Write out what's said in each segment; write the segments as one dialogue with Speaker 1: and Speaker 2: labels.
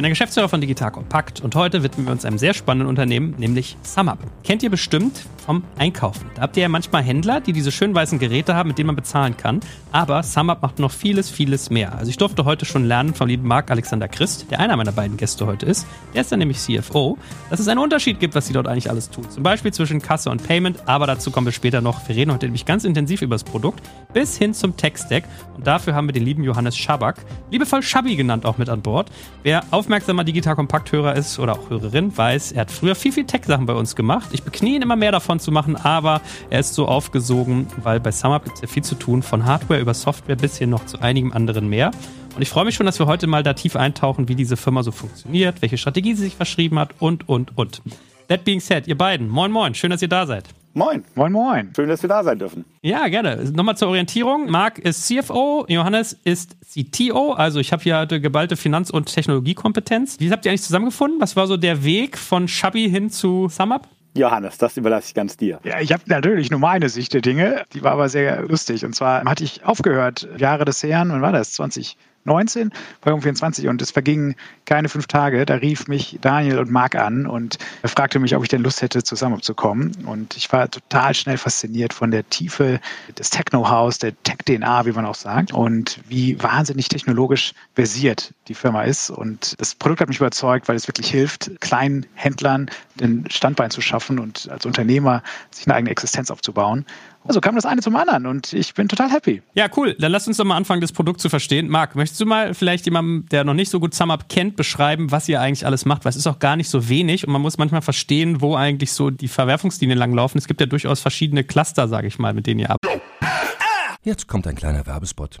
Speaker 1: Bin der Geschäftsführer von Digital Compact und heute widmen wir uns einem sehr spannenden Unternehmen, nämlich SumUp. Kennt ihr bestimmt vom Einkaufen. Da habt ihr ja manchmal Händler, die diese schön weißen Geräte haben, mit denen man bezahlen kann. Aber SumUp macht noch vieles, vieles mehr. Also ich durfte heute schon lernen vom lieben Marc Alexander Christ, der einer meiner beiden Gäste heute ist. Der ist dann nämlich CFO, dass es einen Unterschied gibt, was sie dort eigentlich alles tun. Zum Beispiel zwischen Kasse und Payment, aber dazu kommen wir später noch. Wir reden heute nämlich ganz intensiv über das Produkt bis hin zum Tech-Stack. Und dafür haben wir den lieben Johannes Schabak, liebevoll Schabi genannt auch mit an Bord. Wer aufmerksamer Digital Kompakt-Hörer ist oder auch Hörerin, weiß, er hat früher viel, viel Tech-Sachen bei uns gemacht. Ich beknie ihn immer mehr davon zu machen, aber er ist so aufgesogen, weil bei SumUp gibt es ja viel zu tun, von Hardware über Software bis hin noch zu einigem anderen mehr. Und ich freue mich schon, dass wir heute mal da tief eintauchen, wie diese Firma so funktioniert, welche Strategie sie sich verschrieben hat und, und, und. That being said, ihr beiden, moin, moin, schön, dass ihr da seid.
Speaker 2: Moin.
Speaker 3: Moin, moin.
Speaker 2: Schön, dass wir da sein dürfen.
Speaker 1: Ja, gerne. Nochmal zur Orientierung. Marc ist CFO, Johannes ist CTO. Also ich habe hier heute geballte Finanz- und Technologiekompetenz. Wie habt ihr eigentlich zusammengefunden? Was war so der Weg von Shabby hin zu SumUp?
Speaker 2: Johannes, das überlasse ich ganz dir.
Speaker 3: Ja, ich habe natürlich nur meine Sicht der Dinge. Die war aber sehr lustig. Und zwar hatte ich aufgehört, Jahre des Herrn, wann war das? 20, 19 bei um 24 und es vergingen keine fünf Tage. Da rief mich Daniel und Marc an und fragte mich, ob ich denn Lust hätte, zusammenzukommen. Und ich war total schnell fasziniert von der Tiefe des Techno-House, der Tech-DNA, wie man auch sagt, und wie wahnsinnig technologisch versiert die Firma ist. Und das Produkt hat mich überzeugt, weil es wirklich hilft, kleinen Händlern den Standbein zu schaffen und als Unternehmer sich eine eigene Existenz aufzubauen. Also kam das eine zum anderen und ich bin total happy.
Speaker 1: Ja, cool. Dann lass uns doch mal anfangen, das Produkt zu verstehen. Marc, möchtest du mal vielleicht jemandem, der noch nicht so gut SumUp kennt, beschreiben, was ihr eigentlich alles macht? Weil es ist auch gar nicht so wenig und man muss manchmal verstehen, wo eigentlich so die Verwerfungslinien langlaufen. Es gibt ja durchaus verschiedene Cluster, sage ich mal, mit denen ihr arbeitet.
Speaker 4: Jetzt kommt ein kleiner Werbespot.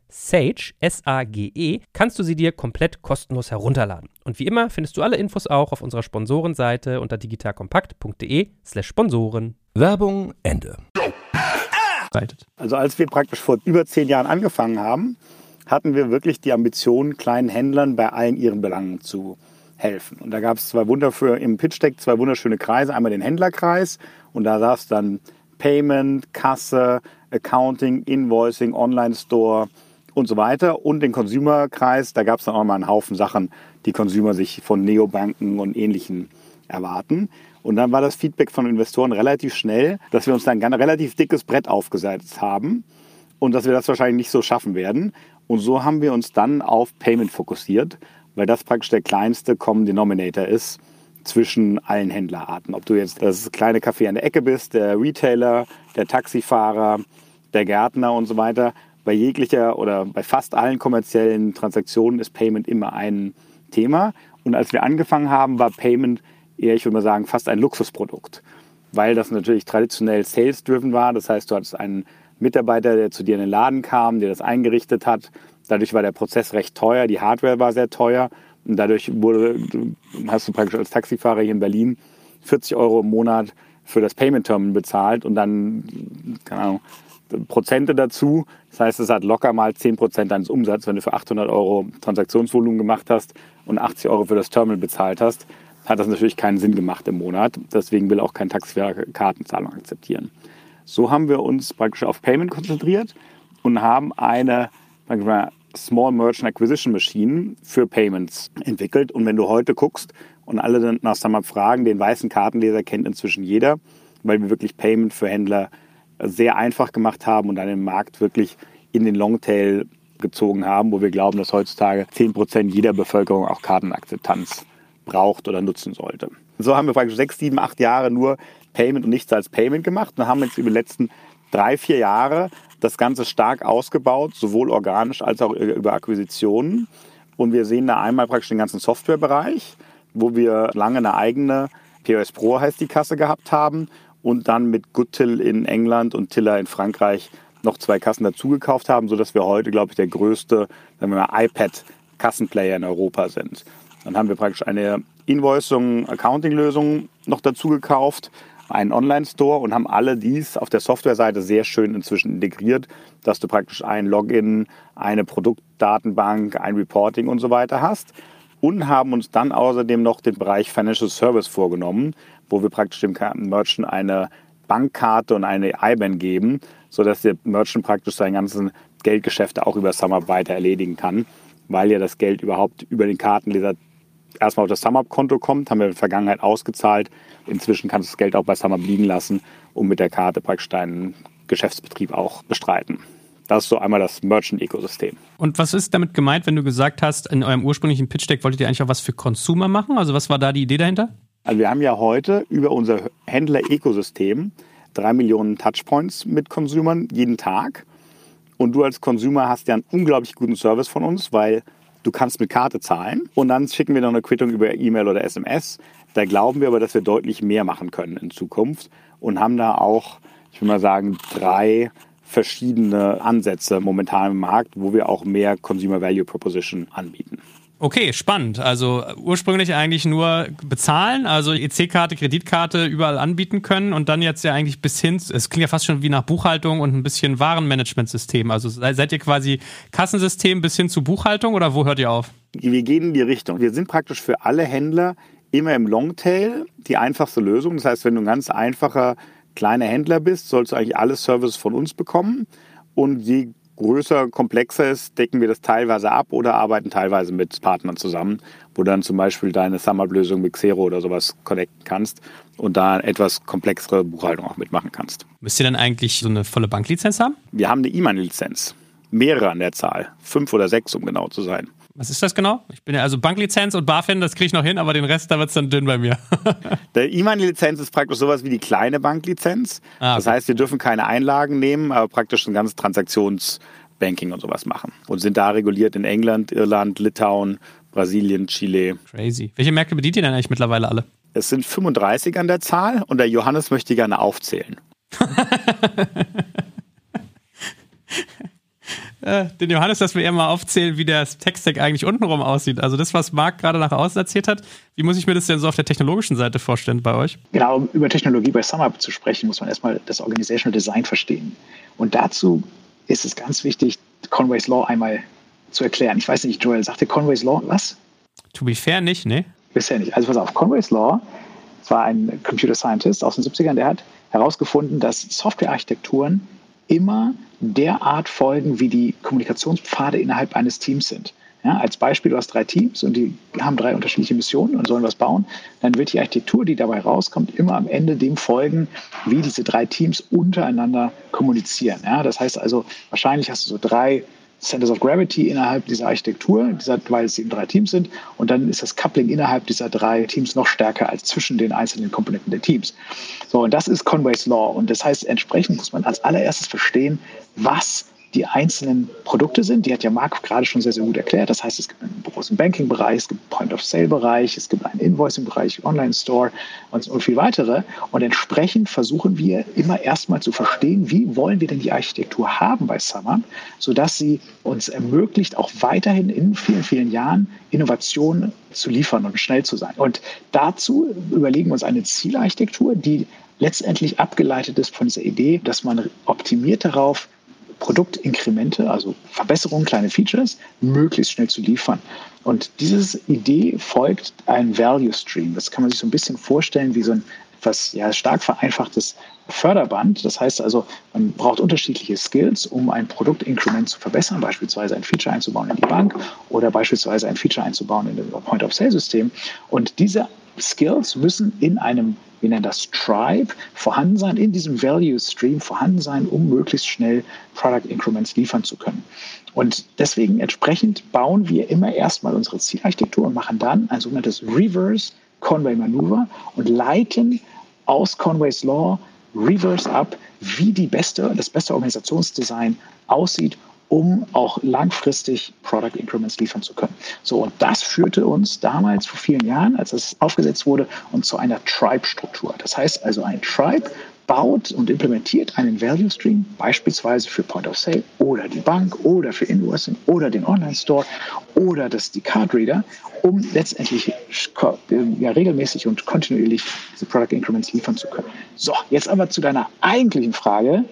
Speaker 5: Sage, S-A-G-E, kannst du sie dir komplett kostenlos herunterladen. Und wie immer findest du alle Infos auch auf unserer Sponsorenseite unter digitalkompakt.de/slash Sponsoren.
Speaker 4: Werbung Ende.
Speaker 2: Also, als wir praktisch vor über zehn Jahren angefangen haben, hatten wir wirklich die Ambition, kleinen Händlern bei allen ihren Belangen zu helfen. Und da gab es zwei wunderschöne, im Pitch Deck zwei wunderschöne Kreise. Einmal den Händlerkreis und da saß dann Payment, Kasse, Accounting, Invoicing, Online Store und so weiter. Und den Consumer-Kreis, da gab es dann auch mal einen Haufen Sachen, die Consumer sich von Neobanken und Ähnlichen erwarten. Und dann war das Feedback von Investoren relativ schnell, dass wir uns dann ein relativ dickes Brett aufgesetzt haben und dass wir das wahrscheinlich nicht so schaffen werden. Und so haben wir uns dann auf Payment fokussiert, weil das praktisch der kleinste Common Denominator ist zwischen allen Händlerarten. Ob du jetzt das kleine Café an der Ecke bist, der Retailer, der Taxifahrer, der Gärtner und so weiter bei jeglicher oder bei fast allen kommerziellen Transaktionen ist Payment immer ein Thema. Und als wir angefangen haben, war Payment eher, ich würde mal sagen, fast ein Luxusprodukt, weil das natürlich traditionell sales-driven war. Das heißt, du hattest einen Mitarbeiter, der zu dir in den Laden kam, der das eingerichtet hat. Dadurch war der Prozess recht teuer, die Hardware war sehr teuer und dadurch wurde, hast du praktisch als Taxifahrer hier in Berlin 40 Euro im Monat für das Payment Terminal bezahlt und dann, keine Ahnung, Prozente dazu. Das heißt, es hat locker mal 10 Prozent deines Umsatzes, wenn du für 800 Euro Transaktionsvolumen gemacht hast und 80 Euro für das Terminal bezahlt hast. hat das natürlich keinen Sinn gemacht im Monat. Deswegen will auch kein Taxifahrer Kartenzahlung akzeptieren. So haben wir uns praktisch auf Payment konzentriert und haben eine Small Merchant Acquisition Machine für Payments entwickelt. Und wenn du heute guckst und alle nach SumUp fragen, den weißen Kartenleser kennt inzwischen jeder, weil wir wirklich Payment für Händler sehr einfach gemacht haben und dann den Markt wirklich in den Longtail gezogen haben, wo wir glauben, dass heutzutage 10% jeder Bevölkerung auch Kartenakzeptanz braucht oder nutzen sollte. So haben wir praktisch sechs, sieben, acht Jahre nur Payment und nichts als Payment gemacht und haben jetzt über die letzten drei, vier Jahre das Ganze stark ausgebaut, sowohl organisch als auch über Akquisitionen. Und wir sehen da einmal praktisch den ganzen Softwarebereich, wo wir lange eine eigene POS Pro heißt die Kasse gehabt haben und dann mit Goodtill in England und Tiller in Frankreich noch zwei Kassen dazugekauft haben, sodass wir heute, glaube ich, der größte iPad-Kassenplayer in Europa sind. Dann haben wir praktisch eine Invoicing, Accounting-Lösung noch dazu gekauft, einen Online-Store und haben alle dies auf der Softwareseite sehr schön inzwischen integriert, dass du praktisch ein Login, eine Produktdatenbank, ein Reporting und so weiter hast. Und haben uns dann außerdem noch den Bereich Financial Service vorgenommen, wo wir praktisch dem Merchant eine Bankkarte und eine IBAN geben, sodass der Merchant praktisch seine ganzen Geldgeschäfte auch über SumUp weiter erledigen kann, weil ja das Geld überhaupt über den Kartenleser erstmal auf das SumUp-Konto kommt, haben wir in der Vergangenheit ausgezahlt. Inzwischen kannst du das Geld auch bei SumUp liegen lassen und mit der Karte praktisch deinen Geschäftsbetrieb auch bestreiten. Das ist so einmal das Merchant-Ökosystem.
Speaker 1: Und was ist damit gemeint, wenn du gesagt hast, in eurem ursprünglichen Pitch-Deck wolltet ihr eigentlich auch was für Consumer machen? Also was war da die Idee dahinter?
Speaker 2: Also wir haben ja heute über unser Händler-Ökosystem drei Millionen Touchpoints mit Consumern jeden Tag. Und du als Consumer hast ja einen unglaublich guten Service von uns, weil du kannst mit Karte zahlen und dann schicken wir noch eine Quittung über E-Mail oder SMS. Da glauben wir aber, dass wir deutlich mehr machen können in Zukunft und haben da auch, ich will mal sagen, drei verschiedene Ansätze momentan im Markt, wo wir auch mehr Consumer Value Proposition anbieten.
Speaker 1: Okay, spannend. Also ursprünglich eigentlich nur bezahlen, also EC-Karte, Kreditkarte überall anbieten können und dann jetzt ja eigentlich bis hin, es klingt ja fast schon wie nach Buchhaltung und ein bisschen Warenmanagementsystem. Also seid ihr quasi Kassensystem bis hin zu Buchhaltung oder wo hört ihr auf?
Speaker 2: Wir gehen in die Richtung. Wir sind praktisch für alle Händler immer im Longtail die einfachste Lösung. Das heißt, wenn du ein ganz einfacher kleiner Händler bist, sollst du eigentlich alle Services von uns bekommen. Und je größer, komplexer ist, decken wir das teilweise ab oder arbeiten teilweise mit Partnern zusammen, wo dann zum Beispiel deine SumUp-Lösung mit Xero oder sowas connecten kannst und da etwas komplexere Buchhaltung auch mitmachen kannst.
Speaker 1: Müsst ihr dann eigentlich so eine volle Banklizenz haben?
Speaker 2: Wir haben eine E-Money-Lizenz. Mehrere an der Zahl. Fünf oder sechs, um genau zu sein.
Speaker 1: Was ist das genau? Ich bin ja also Banklizenz und BaFin, das kriege ich noch hin, aber den Rest, da wird es dann dünn bei mir.
Speaker 2: Der E-Money-Lizenz ist praktisch sowas wie die kleine Banklizenz. Ah, okay. Das heißt, wir dürfen keine Einlagen nehmen, aber praktisch ein ganzes Transaktionsbanking und sowas machen. Und sind da reguliert in England, Irland, Litauen, Brasilien, Chile.
Speaker 1: Crazy. Welche Märkte bedient ihr denn eigentlich mittlerweile alle?
Speaker 2: Es sind 35 an der Zahl und der Johannes möchte gerne aufzählen.
Speaker 1: Äh, den Johannes, dass wir eher mal aufzählen, wie der Text-Stack eigentlich untenrum aussieht. Also das, was Marc gerade nach außen erzählt hat, wie muss ich mir das denn so auf der technologischen Seite vorstellen bei euch?
Speaker 3: Genau, um über Technologie bei SumUp zu sprechen, muss man erstmal das Organizational Design verstehen. Und dazu ist es ganz wichtig, Conway's Law einmal zu erklären. Ich weiß nicht, Joel, sagte Conway's Law was?
Speaker 1: To be fair nicht, ne?
Speaker 3: Bisher nicht. Also pass auf, Conway's Law, das war ein Computer Scientist aus den 70ern, der hat herausgefunden, dass Softwarearchitekturen immer derart folgen, wie die Kommunikationspfade innerhalb eines Teams sind. Ja, als Beispiel, du hast drei Teams und die haben drei unterschiedliche Missionen und sollen was bauen. Dann wird die Architektur, die dabei rauskommt, immer am Ende dem folgen, wie diese drei Teams untereinander kommunizieren. Ja, das heißt also, wahrscheinlich hast du so drei Centers of Gravity innerhalb dieser Architektur, dieser, weil es eben drei Teams sind. Und dann ist das Coupling innerhalb dieser drei Teams noch stärker als zwischen den einzelnen Komponenten der Teams. So, und das ist Conway's Law. Und das heißt, entsprechend muss man als allererstes verstehen, was die einzelnen Produkte sind. Die hat ja Marc gerade schon sehr, sehr gut erklärt. Das heißt, es gibt einen großen Banking-Bereich, es gibt einen Point-of-Sale-Bereich, es gibt einen Invoicing-Bereich, Online-Store und, und viel weitere. Und entsprechend versuchen wir immer erstmal zu verstehen, wie wollen wir denn die Architektur haben bei Summer, sodass sie uns ermöglicht, auch weiterhin in vielen, vielen Jahren Innovationen zu liefern und schnell zu sein. Und dazu überlegen wir uns eine Zielarchitektur, die letztendlich abgeleitet ist von dieser Idee, dass man optimiert darauf Produktinkremente, also Verbesserungen, kleine Features, möglichst schnell zu liefern. Und diese Idee folgt einem Value Stream. Das kann man sich so ein bisschen vorstellen wie so ein etwas ja, stark vereinfachtes Förderband. Das heißt also, man braucht unterschiedliche Skills, um ein Produktinkrement zu verbessern, beispielsweise ein Feature einzubauen in die Bank oder beispielsweise ein Feature einzubauen in das Point-of-Sale-System. Und diese Skills müssen in einem, wir nennen das Tribe, vorhanden sein, in diesem Value Stream vorhanden sein, um möglichst schnell Product Increments liefern zu können. Und deswegen entsprechend bauen wir immer erstmal unsere Zielarchitektur und machen dann ein sogenanntes Reverse Conway Manöver und leiten aus Conways Law Reverse ab, wie die beste, das beste Organisationsdesign aussieht, um auch langfristig Product Increments liefern zu können. So, und das führte uns damals vor vielen Jahren, als es aufgesetzt wurde, und zu einer Tribe-Struktur. Das heißt also, ein Tribe baut und implementiert einen Value Stream, beispielsweise für Point of Sale oder die Bank oder für Invoicing oder den Online-Store oder das, die Card Reader, um letztendlich ja, regelmäßig und kontinuierlich diese Product Increments liefern zu können. So, jetzt aber zu deiner eigentlichen Frage,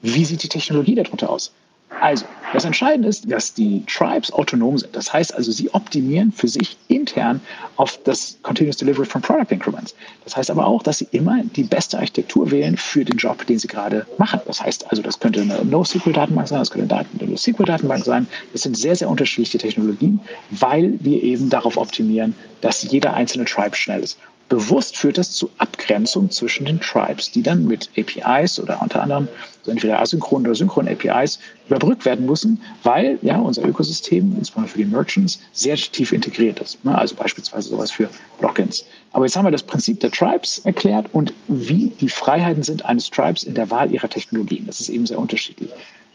Speaker 3: wie sieht die Technologie darunter aus? Also, das Entscheidende ist, dass die Tribes autonom sind. Das heißt also, sie optimieren für sich intern auf das Continuous Delivery von Product Increments. Das heißt aber auch, dass sie immer die beste Architektur wählen für den Job, den sie gerade machen. Das heißt also, das könnte eine NoSQL-Datenbank sein, das könnte eine NoSQL-Datenbank sein. Das sind sehr, sehr unterschiedliche Technologien, weil wir eben darauf optimieren, dass jeder einzelne Tribe schnell ist. Bewusst führt das zu Abgrenzung zwischen den Tribes, die dann mit APIs oder unter anderem so entweder asynchron oder synchron APIs überbrückt werden müssen, weil ja unser Ökosystem, insbesondere für die Merchants, sehr tief integriert ist. Ne? Also beispielsweise sowas für Blockins. Aber jetzt haben wir das Prinzip der Tribes erklärt und wie die Freiheiten sind eines Tribes in der Wahl ihrer Technologien. Das ist eben sehr unterschiedlich.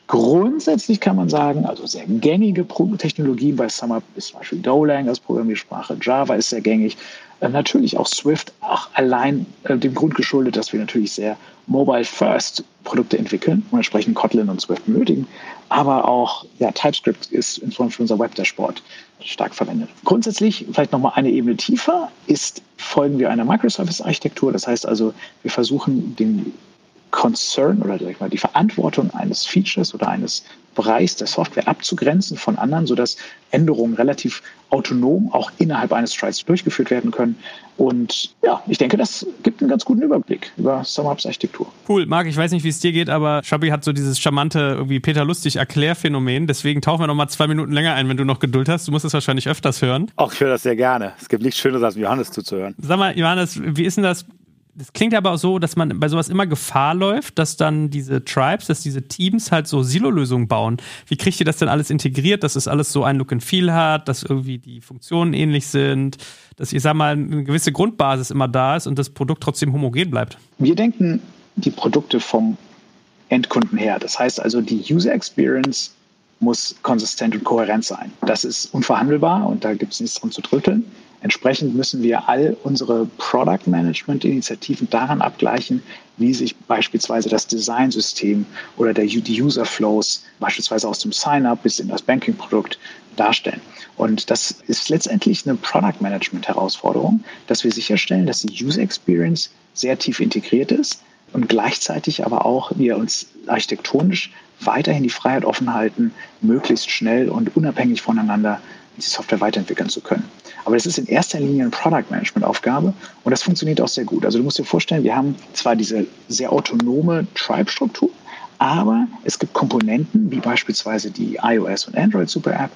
Speaker 3: Grundsätzlich kann man sagen, also sehr gängige Technologien bei SumUp ist zum Beispiel Golang als Programmiersprache, Java ist sehr gängig, natürlich auch Swift, auch allein äh, dem Grund geschuldet, dass wir natürlich sehr mobile-first Produkte entwickeln und entsprechend Kotlin und Swift benötigen. Aber auch ja, TypeScript ist insbesondere für unser Web-Dashboard stark verwendet. Grundsätzlich, vielleicht nochmal eine Ebene tiefer, ist, folgen wir einer Microservice-Architektur. Das heißt also, wir versuchen den Concern oder sag ich mal, die Verantwortung eines Features oder eines Bereichs der Software abzugrenzen von anderen, sodass Änderungen relativ autonom auch innerhalb eines Strides durchgeführt werden können. Und ja, ich denke, das gibt einen ganz guten Überblick über SumUps Architektur.
Speaker 1: Cool, Marc, ich weiß nicht, wie es dir geht, aber Schabi hat so dieses charmante, irgendwie Peter Lustig Erklärphänomen. Deswegen tauchen wir noch mal zwei Minuten länger ein, wenn du noch Geduld hast. Du musst es wahrscheinlich öfters hören.
Speaker 2: Ach, ich höre das sehr gerne. Es gibt nichts Schöneres, als Johannes zuzuhören.
Speaker 1: Sag mal, Johannes, wie ist denn das? Das klingt aber auch so, dass man bei sowas immer Gefahr läuft, dass dann diese Tribes, dass diese Teams halt so Silo-Lösungen bauen. Wie kriegt ihr das denn alles integriert, dass es alles so ein Look and Feel hat, dass irgendwie die Funktionen ähnlich sind, dass ihr, sag mal, eine gewisse Grundbasis immer da ist und das Produkt trotzdem homogen bleibt?
Speaker 3: Wir denken die Produkte vom Endkunden her. Das heißt also, die User Experience muss konsistent und kohärent sein. Das ist unverhandelbar und da gibt es nichts dran zu drütteln. Entsprechend müssen wir all unsere Product Management Initiativen daran abgleichen, wie sich beispielsweise das Designsystem oder der, die User Flows beispielsweise aus dem Sign-up bis in das Banking-Produkt darstellen. Und das ist letztendlich eine Product Management Herausforderung, dass wir sicherstellen, dass die User Experience sehr tief integriert ist und gleichzeitig aber auch wir uns architektonisch weiterhin die Freiheit offen halten, möglichst schnell und unabhängig voneinander die Software weiterentwickeln zu können. Aber das ist in erster Linie eine Product Management Aufgabe und das funktioniert auch sehr gut. Also du musst dir vorstellen, wir haben zwar diese sehr autonome Tribe-Struktur, aber es gibt Komponenten wie beispielsweise die iOS und Android Super App,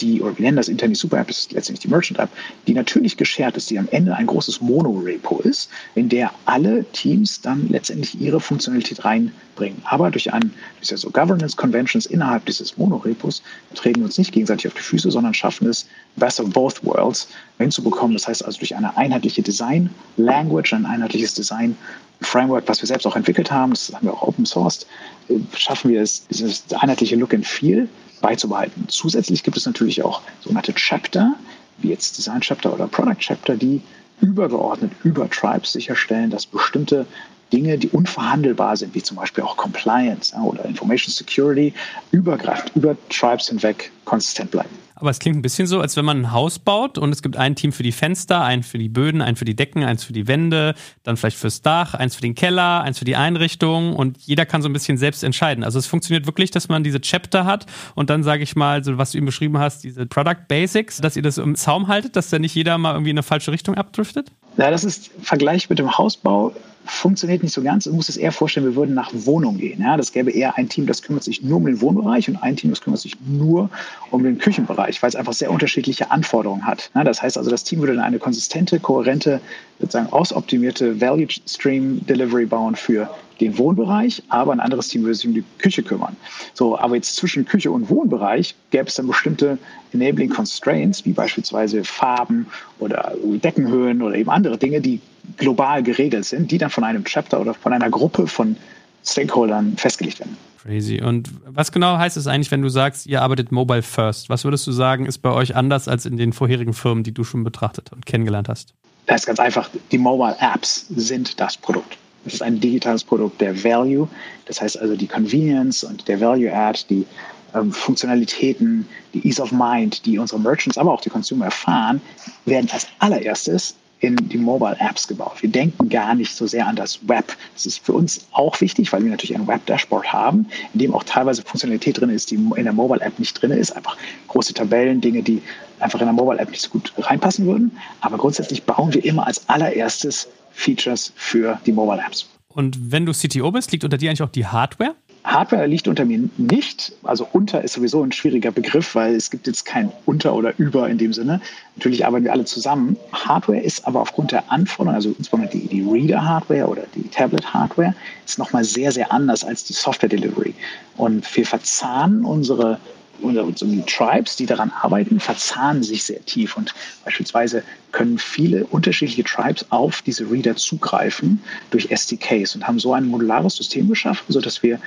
Speaker 3: die, oder wir nennen das intern die Super App, das ist letztendlich die Merchant App, die natürlich geshared ist, die am Ende ein großes Mono-Repo ist, in der alle Teams dann letztendlich ihre Funktionalität reinbringen. Aber durch ein, durch so Governance Conventions innerhalb dieses Mono-Repos treten wir uns nicht gegenseitig auf die Füße, sondern schaffen es, best of both worlds hinzubekommen. Das heißt also durch eine einheitliche Design-Language, ein einheitliches Design Framework, was wir selbst auch entwickelt haben, das haben wir auch open sourced, äh, schaffen wir es, dieses einheitliche Look and Feel beizubehalten. Zusätzlich gibt es natürlich auch sogenannte Chapter, wie jetzt Design Chapter oder Product Chapter, die übergeordnet über Tribes sicherstellen, dass bestimmte Dinge, die unverhandelbar sind, wie zum Beispiel auch Compliance oder Information Security, übergreifend über Tribes hinweg konsistent bleiben.
Speaker 1: Aber es klingt ein bisschen so, als wenn man ein Haus baut und es gibt ein Team für die Fenster, ein für die Böden, ein für die Decken, eins für die Wände, dann vielleicht fürs Dach, eins für den Keller, eins für die Einrichtung und jeder kann so ein bisschen selbst entscheiden. Also es funktioniert wirklich, dass man diese Chapter hat und dann sage ich mal, so was du eben beschrieben hast, diese Product Basics, dass ihr das im Zaum haltet, dass da nicht jeder mal irgendwie in eine falsche Richtung abdriftet?
Speaker 3: Ja, das ist Vergleich mit dem Hausbau funktioniert nicht so ganz. Du musst es eher vorstellen, wir würden nach Wohnung gehen. Ja, das gäbe eher ein Team, das kümmert sich nur um den Wohnbereich und ein Team, das kümmert sich nur um den Küchenbereich, weil es einfach sehr unterschiedliche Anforderungen hat. Ja, das heißt also, das Team würde dann eine konsistente, kohärente, sozusagen ausoptimierte Value Stream Delivery bauen für den Wohnbereich, aber ein anderes Team würde sich um die Küche kümmern. So, aber jetzt zwischen Küche und Wohnbereich gäbe es dann bestimmte Enabling Constraints, wie beispielsweise Farben oder Deckenhöhen oder eben andere Dinge, die global geregelt sind, die dann von einem Chapter oder von einer Gruppe von Stakeholdern festgelegt werden.
Speaker 1: Crazy. Und was genau heißt es eigentlich, wenn du sagst, ihr arbeitet mobile first? Was würdest du sagen, ist bei euch anders als in den vorherigen Firmen, die du schon betrachtet und kennengelernt hast?
Speaker 3: Das ist ganz einfach. Die Mobile Apps sind das Produkt. Es ist ein digitales Produkt der Value. Das heißt also die Convenience und der Value Add, die ähm, Funktionalitäten, die Ease of Mind, die unsere Merchants, aber auch die Consumer erfahren, werden als allererstes in die Mobile Apps gebaut. Wir denken gar nicht so sehr an das Web. Das ist für uns auch wichtig, weil wir natürlich ein Web-Dashboard haben, in dem auch teilweise Funktionalität drin ist, die in der Mobile App nicht drin ist. Einfach große Tabellen, Dinge, die einfach in der Mobile App nicht so gut reinpassen würden. Aber grundsätzlich bauen wir immer als allererstes Features für die Mobile Apps.
Speaker 1: Und wenn du CTO bist, liegt unter dir eigentlich auch die Hardware?
Speaker 3: Hardware liegt unter mir nicht. Also unter ist sowieso ein schwieriger Begriff, weil es gibt jetzt kein unter oder über in dem Sinne. Natürlich arbeiten wir alle zusammen. Hardware ist aber aufgrund der Anforderungen, also insbesondere die, die Reader-Hardware oder die Tablet-Hardware, ist nochmal sehr, sehr anders als die Software-Delivery. Und wir verzahnen unsere und die Tribes, die daran arbeiten, verzahnen sich sehr tief und beispielsweise können viele unterschiedliche Tribes auf diese Reader zugreifen durch SDKs und haben so ein modulares System geschaffen, sodass wir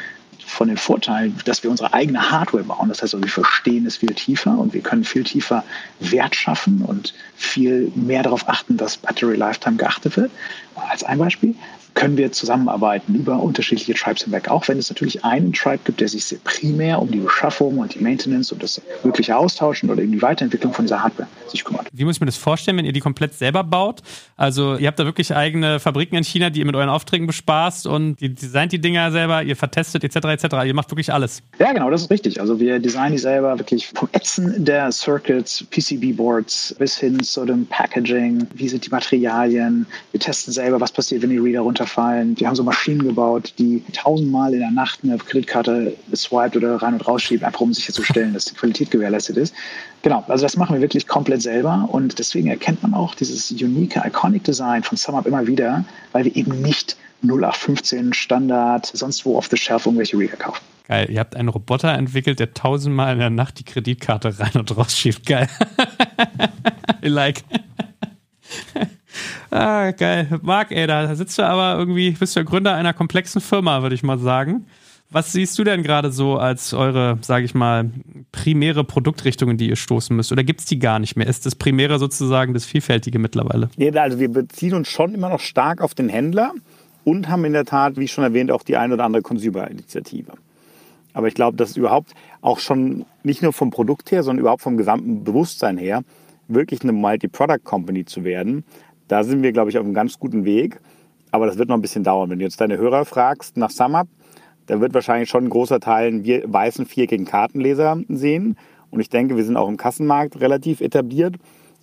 Speaker 3: von den Vorteilen, dass wir unsere eigene Hardware bauen. Das heißt, also, wir verstehen es viel tiefer und wir können viel tiefer Wert schaffen und viel mehr darauf achten, dass Battery Lifetime geachtet wird. Als ein Beispiel können wir zusammenarbeiten über unterschiedliche Tribes hinweg. Auch wenn es natürlich einen Tribe gibt, der sich sehr primär um die Beschaffung und die Maintenance und das wirkliche Austauschen oder eben die Weiterentwicklung von dieser Hardware sich kümmert.
Speaker 1: Wie muss ich mir das vorstellen, wenn ihr die komplett selber baut? Also ihr habt da wirklich eigene Fabriken in China, die ihr mit euren Aufträgen bespaßt und ihr designt die Dinger selber, ihr vertestet etc. etc. Ihr macht wirklich alles.
Speaker 3: Ja, genau, das ist richtig. Also wir designen die selber wirklich vom Ätzen der Circuits, PCB-Boards bis hin zu dem Packaging. Wie sind die Materialien? Wir testen selber, was passiert, wenn die Reader runter runterfallen. Wir haben so Maschinen gebaut, die tausendmal in der Nacht eine Kreditkarte swiped oder rein und rausschiebt, einfach um sicherzustellen, dass die Qualität gewährleistet ist. Genau, also das machen wir wirklich komplett selber und deswegen erkennt man auch dieses unique, iconic Design von SumUp immer wieder, weil wir eben nicht 0815 Standard, sonst wo off the shelf irgendwelche Reader kaufen.
Speaker 1: Geil, ihr habt einen Roboter entwickelt, der tausendmal in der Nacht die Kreditkarte rein und rausschiebt. Geil. Like. Ah, geil. Marc, ey, da sitzt du aber irgendwie, bist du der Gründer einer komplexen Firma, würde ich mal sagen. Was siehst du denn gerade so als eure, sage ich mal, primäre Produktrichtungen, die ihr stoßen müsst? Oder gibt es die gar nicht mehr? Ist das Primäre sozusagen das Vielfältige mittlerweile?
Speaker 2: Nee, also wir beziehen uns schon immer noch stark auf den Händler und haben in der Tat, wie schon erwähnt, auch die ein oder andere Consumer-Initiative. Aber ich glaube, dass überhaupt auch schon nicht nur vom Produkt her, sondern überhaupt vom gesamten Bewusstsein her wirklich eine Multi-Product-Company zu werden, da sind wir, glaube ich, auf einem ganz guten Weg. Aber das wird noch ein bisschen dauern. Wenn du jetzt deine Hörer fragst nach SumUp, dann wird wahrscheinlich schon ein großer Teil einen weißen viereckigen Kartenleser sehen. Und ich denke, wir sind auch im Kassenmarkt relativ etabliert.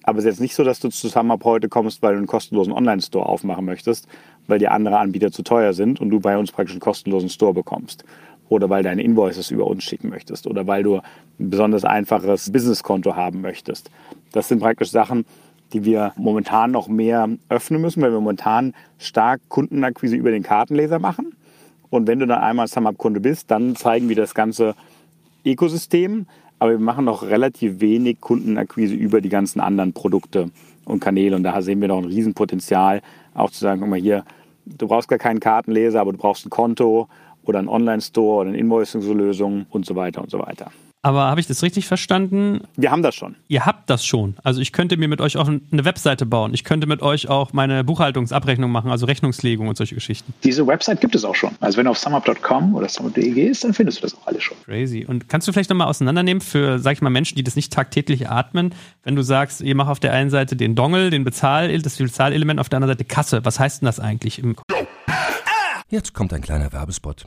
Speaker 2: Aber es ist jetzt nicht so, dass du zu SumUp heute kommst, weil du einen kostenlosen Online-Store aufmachen möchtest, weil dir andere Anbieter zu teuer sind und du bei uns praktisch einen kostenlosen Store bekommst. Oder weil deine Invoices über uns schicken möchtest. Oder weil du ein besonders einfaches Businesskonto haben möchtest. Das sind praktisch Sachen, die wir momentan noch mehr öffnen müssen, weil wir momentan stark Kundenakquise über den Kartenleser machen. Und wenn du dann einmal SumUp-Kunde bist, dann zeigen wir das ganze Ökosystem. Aber wir machen noch relativ wenig Kundenakquise über die ganzen anderen Produkte und Kanäle. Und da sehen wir noch ein Riesenpotenzial, auch zu sagen, guck mal hier, du brauchst gar keinen Kartenleser, aber du brauchst ein Konto oder einen Online-Store oder eine Invoicing-Lösung und so weiter und so weiter.
Speaker 1: Aber habe ich das richtig verstanden?
Speaker 2: Wir haben das schon.
Speaker 1: Ihr habt das schon. Also ich könnte mir mit euch auch eine Webseite bauen. Ich könnte mit euch auch meine Buchhaltungsabrechnung machen, also Rechnungslegung und solche Geschichten.
Speaker 3: Diese Website gibt es auch schon. Also wenn du auf sumup.com oder sumup.de gehst, dann findest du das auch alles schon.
Speaker 1: Crazy. Und kannst du vielleicht nochmal auseinandernehmen für, sag ich mal, Menschen, die das nicht tagtäglich atmen, wenn du sagst, ihr macht auf der einen Seite den Dongle, den Bezahl, das Bezahlelement, auf der anderen Seite Kasse. Was heißt denn das eigentlich im
Speaker 4: Jetzt kommt ein kleiner Werbespot.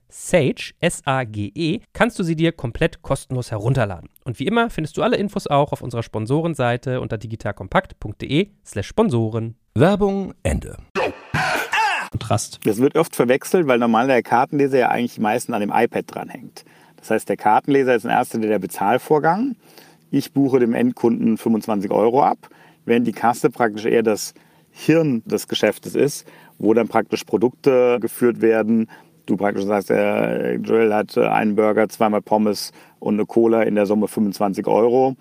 Speaker 5: Sage, S-A-G-E, kannst du sie dir komplett kostenlos herunterladen. Und wie immer findest du alle Infos auch auf unserer Sponsorenseite unter digitalkompakt.de/slash Sponsoren.
Speaker 4: Werbung Ende.
Speaker 1: Kontrast.
Speaker 2: Das wird oft verwechselt, weil normal der Kartenleser ja eigentlich die meisten an dem iPad dranhängt. Das heißt, der Kartenleser ist in erster Linie der Bezahlvorgang. Ich buche dem Endkunden 25 Euro ab, während die Kasse praktisch eher das Hirn des Geschäftes ist, wo dann praktisch Produkte geführt werden, du praktisch sagst, der Joel hat einen Burger, zweimal Pommes und eine Cola in der Summe 25 Euro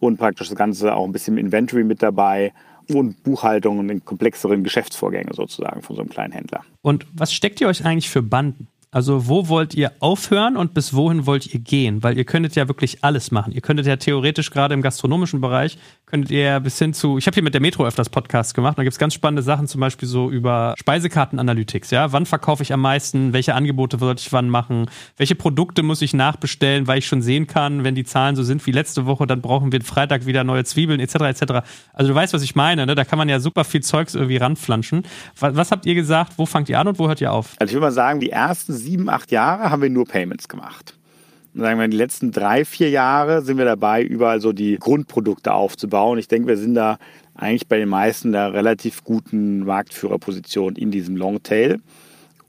Speaker 2: und praktisch das Ganze auch ein bisschen Inventory mit dabei und Buchhaltung und den komplexeren Geschäftsvorgänge sozusagen von so einem kleinen Händler.
Speaker 1: Und was steckt ihr euch eigentlich für Banden? Also wo wollt ihr aufhören und bis wohin wollt ihr gehen? Weil ihr könntet ja wirklich alles machen. Ihr könntet ja theoretisch gerade im gastronomischen Bereich, könntet ihr bis hin zu, ich habe hier mit der Metro öfters Podcasts gemacht, da gibt es ganz spannende Sachen, zum Beispiel so über Speisekartenanalytics, ja. Wann verkaufe ich am meisten? Welche Angebote würde ich wann machen? Welche Produkte muss ich nachbestellen, weil ich schon sehen kann, wenn die Zahlen so sind wie letzte Woche, dann brauchen wir Freitag wieder neue Zwiebeln, etc. etc. Also du weißt, was ich meine, ne? Da kann man ja super viel Zeugs irgendwie ranflanschen. Was, was habt ihr gesagt? Wo fangt ihr an und wo hört ihr auf?
Speaker 2: Also ich würde mal sagen, die ersten sieben, acht Jahre haben wir nur Payments gemacht. Sagen wir, die letzten drei, vier Jahre sind wir dabei, überall so die Grundprodukte aufzubauen. Ich denke, wir sind da eigentlich bei den meisten der relativ guten Marktführerposition in diesem Longtail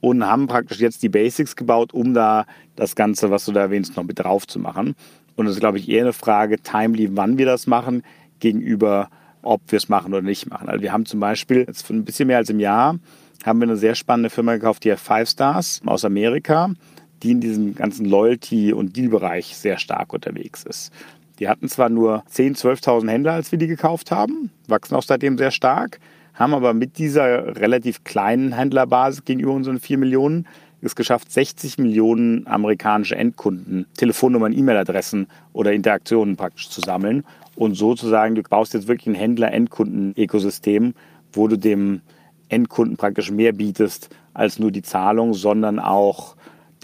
Speaker 2: und haben praktisch jetzt die Basics gebaut, um da das Ganze, was du da erwähnst, noch mit drauf zu machen. Und das ist, glaube ich, eher eine Frage, timely, wann wir das machen, gegenüber, ob wir es machen oder nicht machen. Also wir haben zum Beispiel jetzt von ein bisschen mehr als im Jahr haben wir eine sehr spannende Firma gekauft, die Five Stars aus Amerika, die in diesem ganzen Loyalty- und Deal-Bereich sehr stark unterwegs ist. Die hatten zwar nur 10.000, 12.000 Händler, als wir die gekauft haben, wachsen auch seitdem sehr stark, haben aber mit dieser relativ kleinen Händlerbasis gegenüber unseren 4 Millionen es geschafft, 60 Millionen amerikanische Endkunden, Telefonnummern, E-Mail-Adressen oder Interaktionen praktisch zu sammeln. Und sozusagen, du baust jetzt wirklich ein Händler-Endkunden-Ökosystem, wo du dem Endkunden praktisch mehr bietest als nur die Zahlung, sondern auch